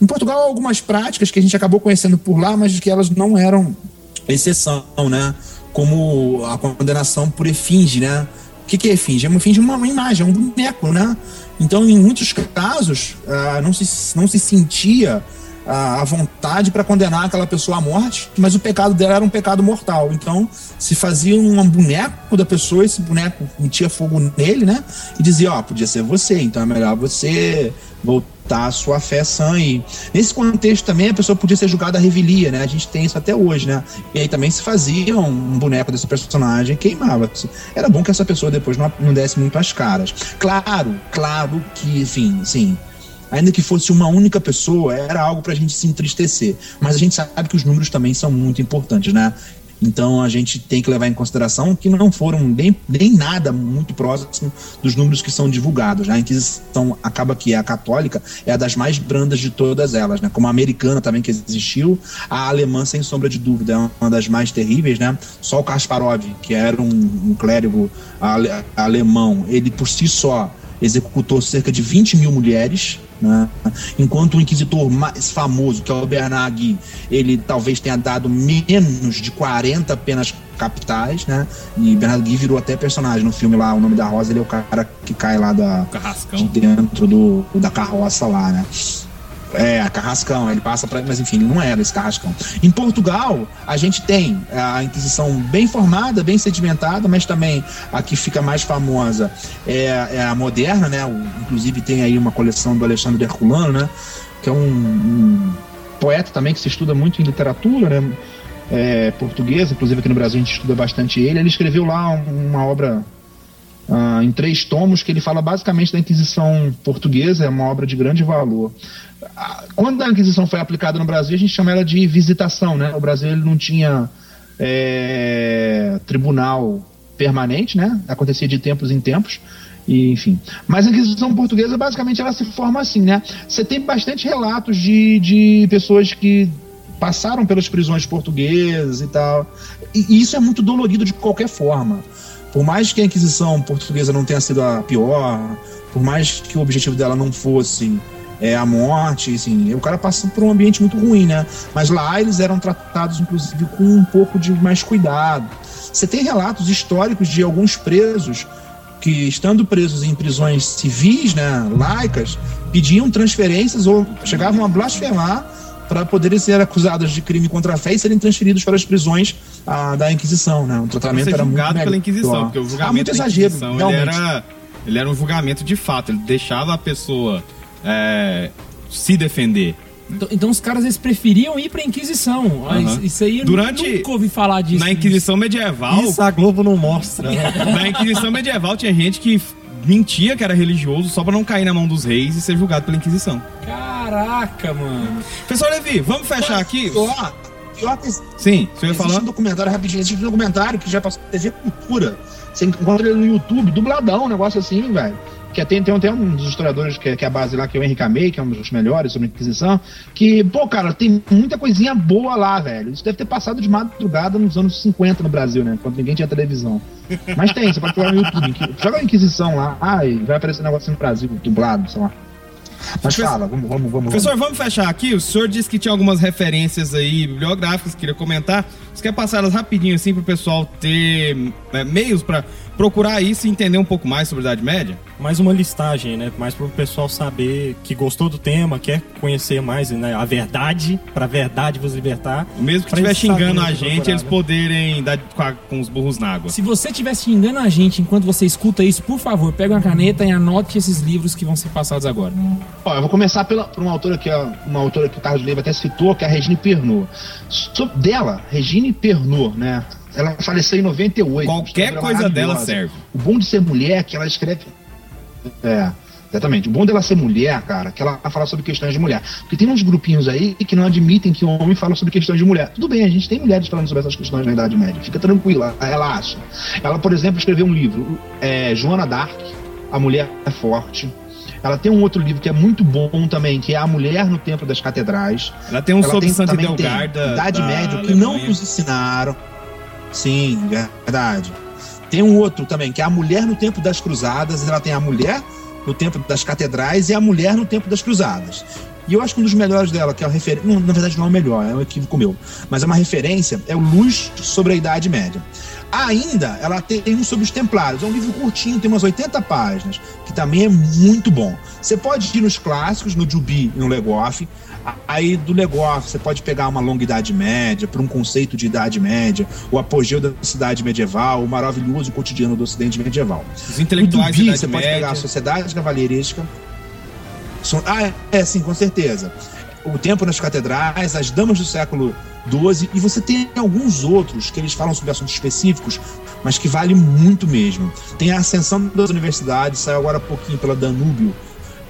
Em Portugal, algumas práticas que a gente acabou conhecendo por lá, mas que elas não eram exceção, né? Como a condenação por efígie, né? O que, que é efígie? É efígie, uma, uma imagem, é um boneco, né? Então, em muitos casos, ah, não, se, não se sentia a, a vontade para condenar aquela pessoa à morte, mas o pecado dela era um pecado mortal. Então, se fazia um boneco da pessoa, esse boneco metia fogo nele, né? E dizia, ó, podia ser você, então é melhor você voltar à sua fé sã. E nesse contexto também a pessoa podia ser julgada à revelia, né? A gente tem isso até hoje, né? E aí também se fazia um, boneco desse personagem e queimava. Era bom que essa pessoa depois não, não desse muito as caras. Claro, claro que, enfim, sim ainda que fosse uma única pessoa, era algo para a gente se entristecer. Mas a gente sabe que os números também são muito importantes, né? Então a gente tem que levar em consideração que não foram nem, nem nada muito próximo dos números que são divulgados. né? A Inquisição acaba que é a católica, é a das mais brandas de todas elas, né? Como a americana também que existiu, a alemã, sem sombra de dúvida, é uma das mais terríveis, né? Só o Kasparov, que era um, um clérigo ale, alemão, ele por si só executou cerca de 20 mil mulheres, né? enquanto o inquisitor mais famoso, que é o Bernard Guy, ele talvez tenha dado menos de 40 penas capitais, né? E Bernard Guy virou até personagem no filme lá, O Nome da Rosa, ele é o cara que cai lá da, de dentro do, da carroça lá, né? É, Carrascão, ele passa para, mas enfim, ele não era esse Carrascão. Em Portugal, a gente tem a Inquisição bem formada, bem sedimentada, mas também a que fica mais famosa é, é a moderna, né? O- inclusive tem aí uma coleção do Alexandre Herculano, né? Que é um, um poeta também que se estuda muito em literatura, né? É, portuguesa, inclusive aqui no Brasil a gente estuda bastante ele. Ele escreveu lá um- uma obra ah, em três tomos que ele fala basicamente da Inquisição portuguesa, é uma obra de grande valor. Quando a Inquisição foi aplicada no Brasil, a gente chama ela de visitação, né? O Brasil ele não tinha é, tribunal permanente, né? Acontecia de tempos em tempos. E, enfim. Mas a Inquisição Portuguesa, basicamente, ela se forma assim, né? Você tem bastante relatos de, de pessoas que passaram pelas prisões portuguesas e tal. E, e isso é muito dolorido de qualquer forma. Por mais que a Inquisição Portuguesa não tenha sido a pior, por mais que o objetivo dela não fosse é, a morte, assim, o cara passa por um ambiente muito ruim, né? Mas lá eles eram tratados, inclusive, com um pouco de mais cuidado. Você tem relatos históricos de alguns presos que, estando presos em prisões civis, né, laicas, pediam transferências ou chegavam a blasfemar para poderem ser acusados de crime contra a fé e serem transferidos para as prisões ah, da Inquisição, né? O tratamento era muito julgado pela Inquisição, porque o julgamento muito da exagero, Inquisição, ele era, ele era um julgamento de fato, ele deixava a pessoa é, se defender. Então, então os caras eles preferiam ir pra Inquisição. Mas Aham. Isso aí eu Durante- nunca ouvi falar disso. Na Inquisição medieval, Isso a Globo não mostra, né? (laughs) na Inquisição medieval tinha gente que mentia que era religioso só pra não cair na mão dos reis e ser julgado pela Inquisição. Caraca, mano. Pessoal Levi, vamos fechar aqui? Que Sim, você ia Existe um falando? documentário rapidinho, existe um documentário que já passou na TV Cultura. Você encontra ele no YouTube, dubladão, um negócio assim, velho. Que é- tem, tem, tem um dos historiadores que é, que é a base lá, que é o Henrique Amei, que é um dos melhores sobre Inquisição. Que, pô, cara, tem muita coisinha boa lá, velho. Isso deve ter passado de madrugada nos anos 50 no Brasil, né? Quando ninguém tinha televisão. Mas tem, você pode procurar no YouTube. Joga a Inquisição lá, ah, e vai aparecer um negócio no Brasil, dublado, sei lá. Mas fala, vamos, vamos, vamos. Professor, vamos fechar aqui. O senhor disse que tinha algumas referências aí bibliográficas que queria comentar. Você quer passar elas rapidinho assim pro pessoal ter é, meios pra procurar isso e entender um pouco mais sobre a Idade Média? mais uma listagem, né? Mais para o pessoal saber que gostou do tema, quer conhecer mais né? a verdade, para a verdade vos libertar. Mesmo que estiver xingando a gente, procurar, eles né? poderem dar com, a- com os burros na água. Se você estiver xingando a gente enquanto você escuta isso, por favor, pega uma caneta e anote esses livros que vão ser passados agora. Ó, eu vou começar pela, por uma autora que é uma autora que o Carlos Leiva até citou, que é a Regine Pernod. So- dela, Regine Pernod, né? Ela faleceu em 98. Qualquer coisa dela serve. O bom de ser mulher é que ela escreve. É, exatamente. O bom dela ser mulher, cara, é que ela fala sobre questões de mulher. Porque tem uns grupinhos aí que não admitem que o homem fala sobre questões de mulher. Tudo bem, a gente tem mulheres falando sobre essas questões na Idade Média. Fica tranquila, relaxa. Ela, por exemplo, escreveu um livro, é, Joana Dark, A Mulher é Forte. Ela tem um outro livro que é muito bom também, que é A Mulher no Templo das Catedrais. Ela tem um Ela sobre tem- Santa. Idade da Média, que não nos ensinaram. Sim, verdade. Tem um outro também, que é a mulher no tempo das cruzadas. Ela tem a mulher no tempo das catedrais e a mulher no tempo das cruzadas. E eu acho que um dos melhores dela, que é a referência. Na verdade, não é o melhor, é um equívoco meu. Mas é uma referência, é o Luz sobre a Idade Média. Ainda, ela tem um sobre os Templários. É um livro curtinho, tem umas 80 páginas, que também é muito bom. Você pode ir nos clássicos, no Jubi e no Legoff. Aí do Legoff, você pode pegar uma longa Idade Média, para um conceito de Idade Média, o apogeu da cidade medieval, o maravilhoso cotidiano do Ocidente medieval. Os intelectuais da Dubi, você pode Média. pegar a Sociedade Cavalheiresca. São- ah, é, é, sim, com certeza. O Tempo nas Catedrais, As Damas do Século XII, e você tem alguns outros que eles falam sobre assuntos específicos, mas que vale muito mesmo. Tem a Ascensão das Universidades, saiu agora há pouquinho pela Danúbio,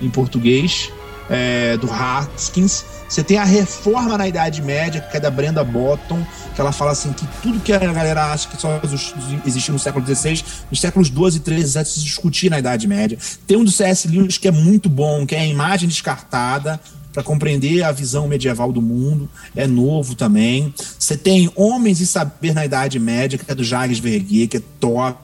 em português, é, do Haskins. Você tem a Reforma na Idade Média, que é da Brenda Botton, que ela fala assim que tudo que a galera acha que só exis- existiu no século XVI, nos séculos XII e XIII já se discutia na Idade Média. Tem um do C.S. Lewis que é muito bom, que é a imagem descartada, para compreender a visão medieval do mundo, é novo também. Você tem Homens e Saber na Idade Média, que é do Jacques Verguer, que é top.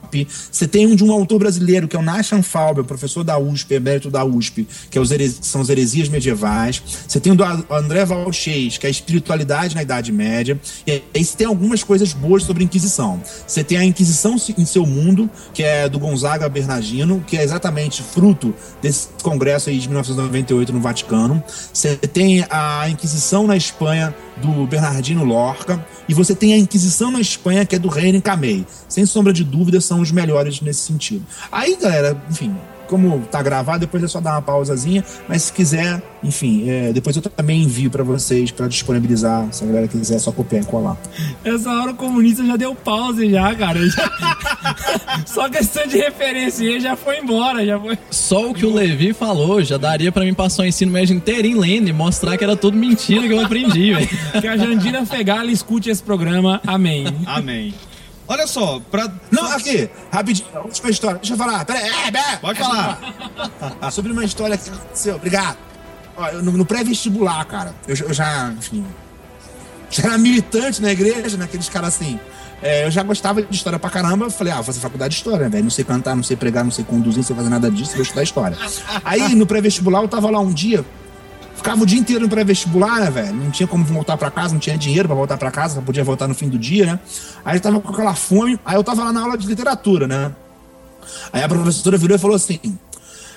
Você tem um de um autor brasileiro, que é o Nathan Faubel, professor da USP, emérito da USP, que é os são as heresias medievais. Você tem o do André Valchês, que é a espiritualidade na Idade Média. E aí você tem algumas coisas boas sobre a Inquisição. Você tem a Inquisição em seu mundo, que é do Gonzaga Bernardino, que é exatamente fruto desse congresso aí de 1998 no Vaticano. Você tem a Inquisição na Espanha do Bernardino Lorca e você tem a Inquisição na Espanha que é do Reino Camei. Sem sombra de dúvida são os melhores nesse sentido. Aí, galera, enfim, como tá gravado, depois é só dar uma pausazinha, mas se quiser, enfim, é, depois eu também envio pra vocês pra disponibilizar, se a galera quiser, é só copiar e colar. Essa hora o comunista já deu pause já, cara. Já- (laughs) Só questão de referência aí já foi embora, já foi. Só o que o Levi falou já daria pra mim passar o ensino médio inteirinho lendo e mostrar que era tudo mentira que eu aprendi, velho. Que a Jandira Fegala escute esse programa. Amém. Amém. Olha só, pra. Não, aqui, rapidinho, última história. Deixa eu falar. Pera aí, é, é, Pode eu falar. (laughs) Sobre uma história que aconteceu. Obrigado. Ó, eu, no, no pré-vestibular, cara, eu, já- eu já, enfim, já era militante na igreja, né? Aqueles caras assim. É, eu já gostava de história pra caramba. Eu falei, ah, vou fazer faculdade de história, velho? Não sei cantar, não sei pregar, não sei conduzir, não sei fazer nada disso, vou estudar história. Aí, no pré-vestibular, eu tava lá um dia, ficava o dia inteiro no pré-vestibular, né, velho? Não tinha como voltar pra casa, não tinha dinheiro pra voltar pra casa, só podia voltar no fim do dia, né? Aí eu tava com aquela fome, aí eu tava lá na aula de literatura, né? Aí a professora virou e falou assim: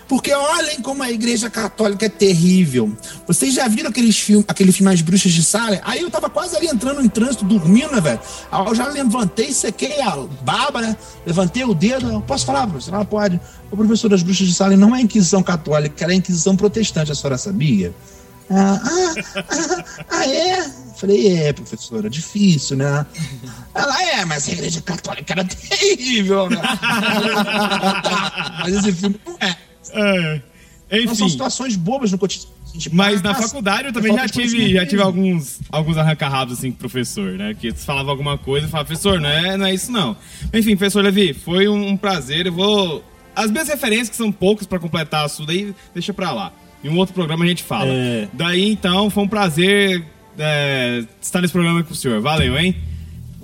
Porque olhem como a igreja católica é terrível. Vocês já viram aqueles filme, aquele filme As Bruxas de Salem? Aí eu tava quase ali entrando em trânsito, dormindo, né, velho? Aí eu já levantei, sequei a baba, né? Levantei o dedo. Eu posso falar, professor? Ela pode. O professor das Bruxas de Salem não é Inquisição Católica, ela é Inquisição Protestante, a senhora sabia? Ah, ah, ah, ah, é? Falei, é, professora, difícil, né? Ela é, mas a igreja católica era terrível, né? (laughs) Mas esse filme não é. É. Não são Enfim. situações bobas no cotidiano. Tipo, Mas na faculdade eu também falta já tive, já tive alguns, alguns arranca-rabos assim com o professor, né? Que você falava alguma coisa e falava, professor, não é, não é isso não. Enfim, professor Levi, foi um, um prazer. Eu vou. As minhas referências, que são poucas pra completar a sua, daí deixa pra lá. Em um outro programa a gente fala. É. Daí então, foi um prazer é, estar nesse programa com o senhor. Valeu, hein?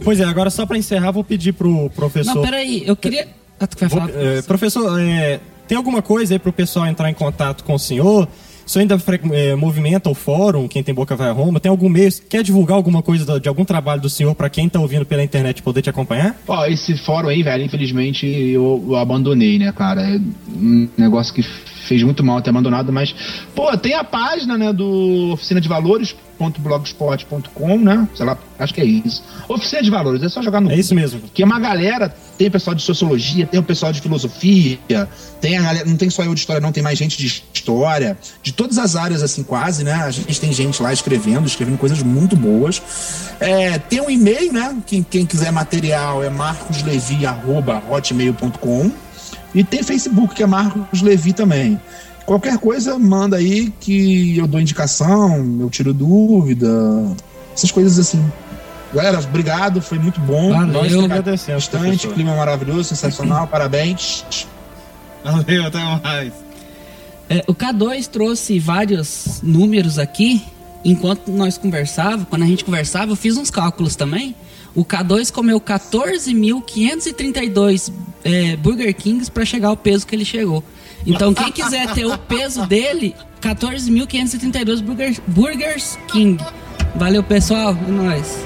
Pois é, agora só pra encerrar, vou pedir pro professor. Não, peraí, eu queria. Ah, tu vai Vou- falar? é, professor, é, tem alguma coisa aí pro pessoal entrar em contato com o senhor? O senhor ainda é, movimenta o fórum, quem tem boca vai a Roma? Tem algum meio? Quer divulgar alguma coisa de algum trabalho do senhor pra quem tá ouvindo pela internet poder te acompanhar? Ó, esse fórum aí, velho, infelizmente eu, eu abandonei, né, cara? É um negócio que fez muito mal ter abandonado, mas, pô, tem a página, né, do Oficina de Valores.blogspot.com, né? Sei lá, acho que é isso. Oficina de Valores, é só jogar no. É isso mesmo. Que é uma galera, tem pessoal de sociologia, tem o pessoal de filosofia, tem a galera, não tem só eu de história, não, tem mais gente de história, de todas as áreas, assim, quase, né? A gente tem gente lá escrevendo, escrevendo coisas muito boas. É, tem um e-mail, né? Quem, quem quiser material é marcoslevi.hotmail.com e tem Facebook, que é Marcos Levi também. Qualquer coisa, manda aí que eu dou indicação, eu tiro dúvida, essas coisas assim. Galera, obrigado, foi muito bom. Valeu. Nós agradecemos, bastante, clima maravilhoso, sensacional, (laughs) parabéns. Valeu, até mais. É, o K2 trouxe vários números aqui. Enquanto nós conversávamos, quando a gente conversava, eu fiz uns cálculos também. O K2 comeu 14.532 é, Burger Kings para chegar ao peso que ele chegou. Então, quem quiser ter o peso dele, 14.532 Burgers, Burgers King. Valeu, pessoal. É nóis.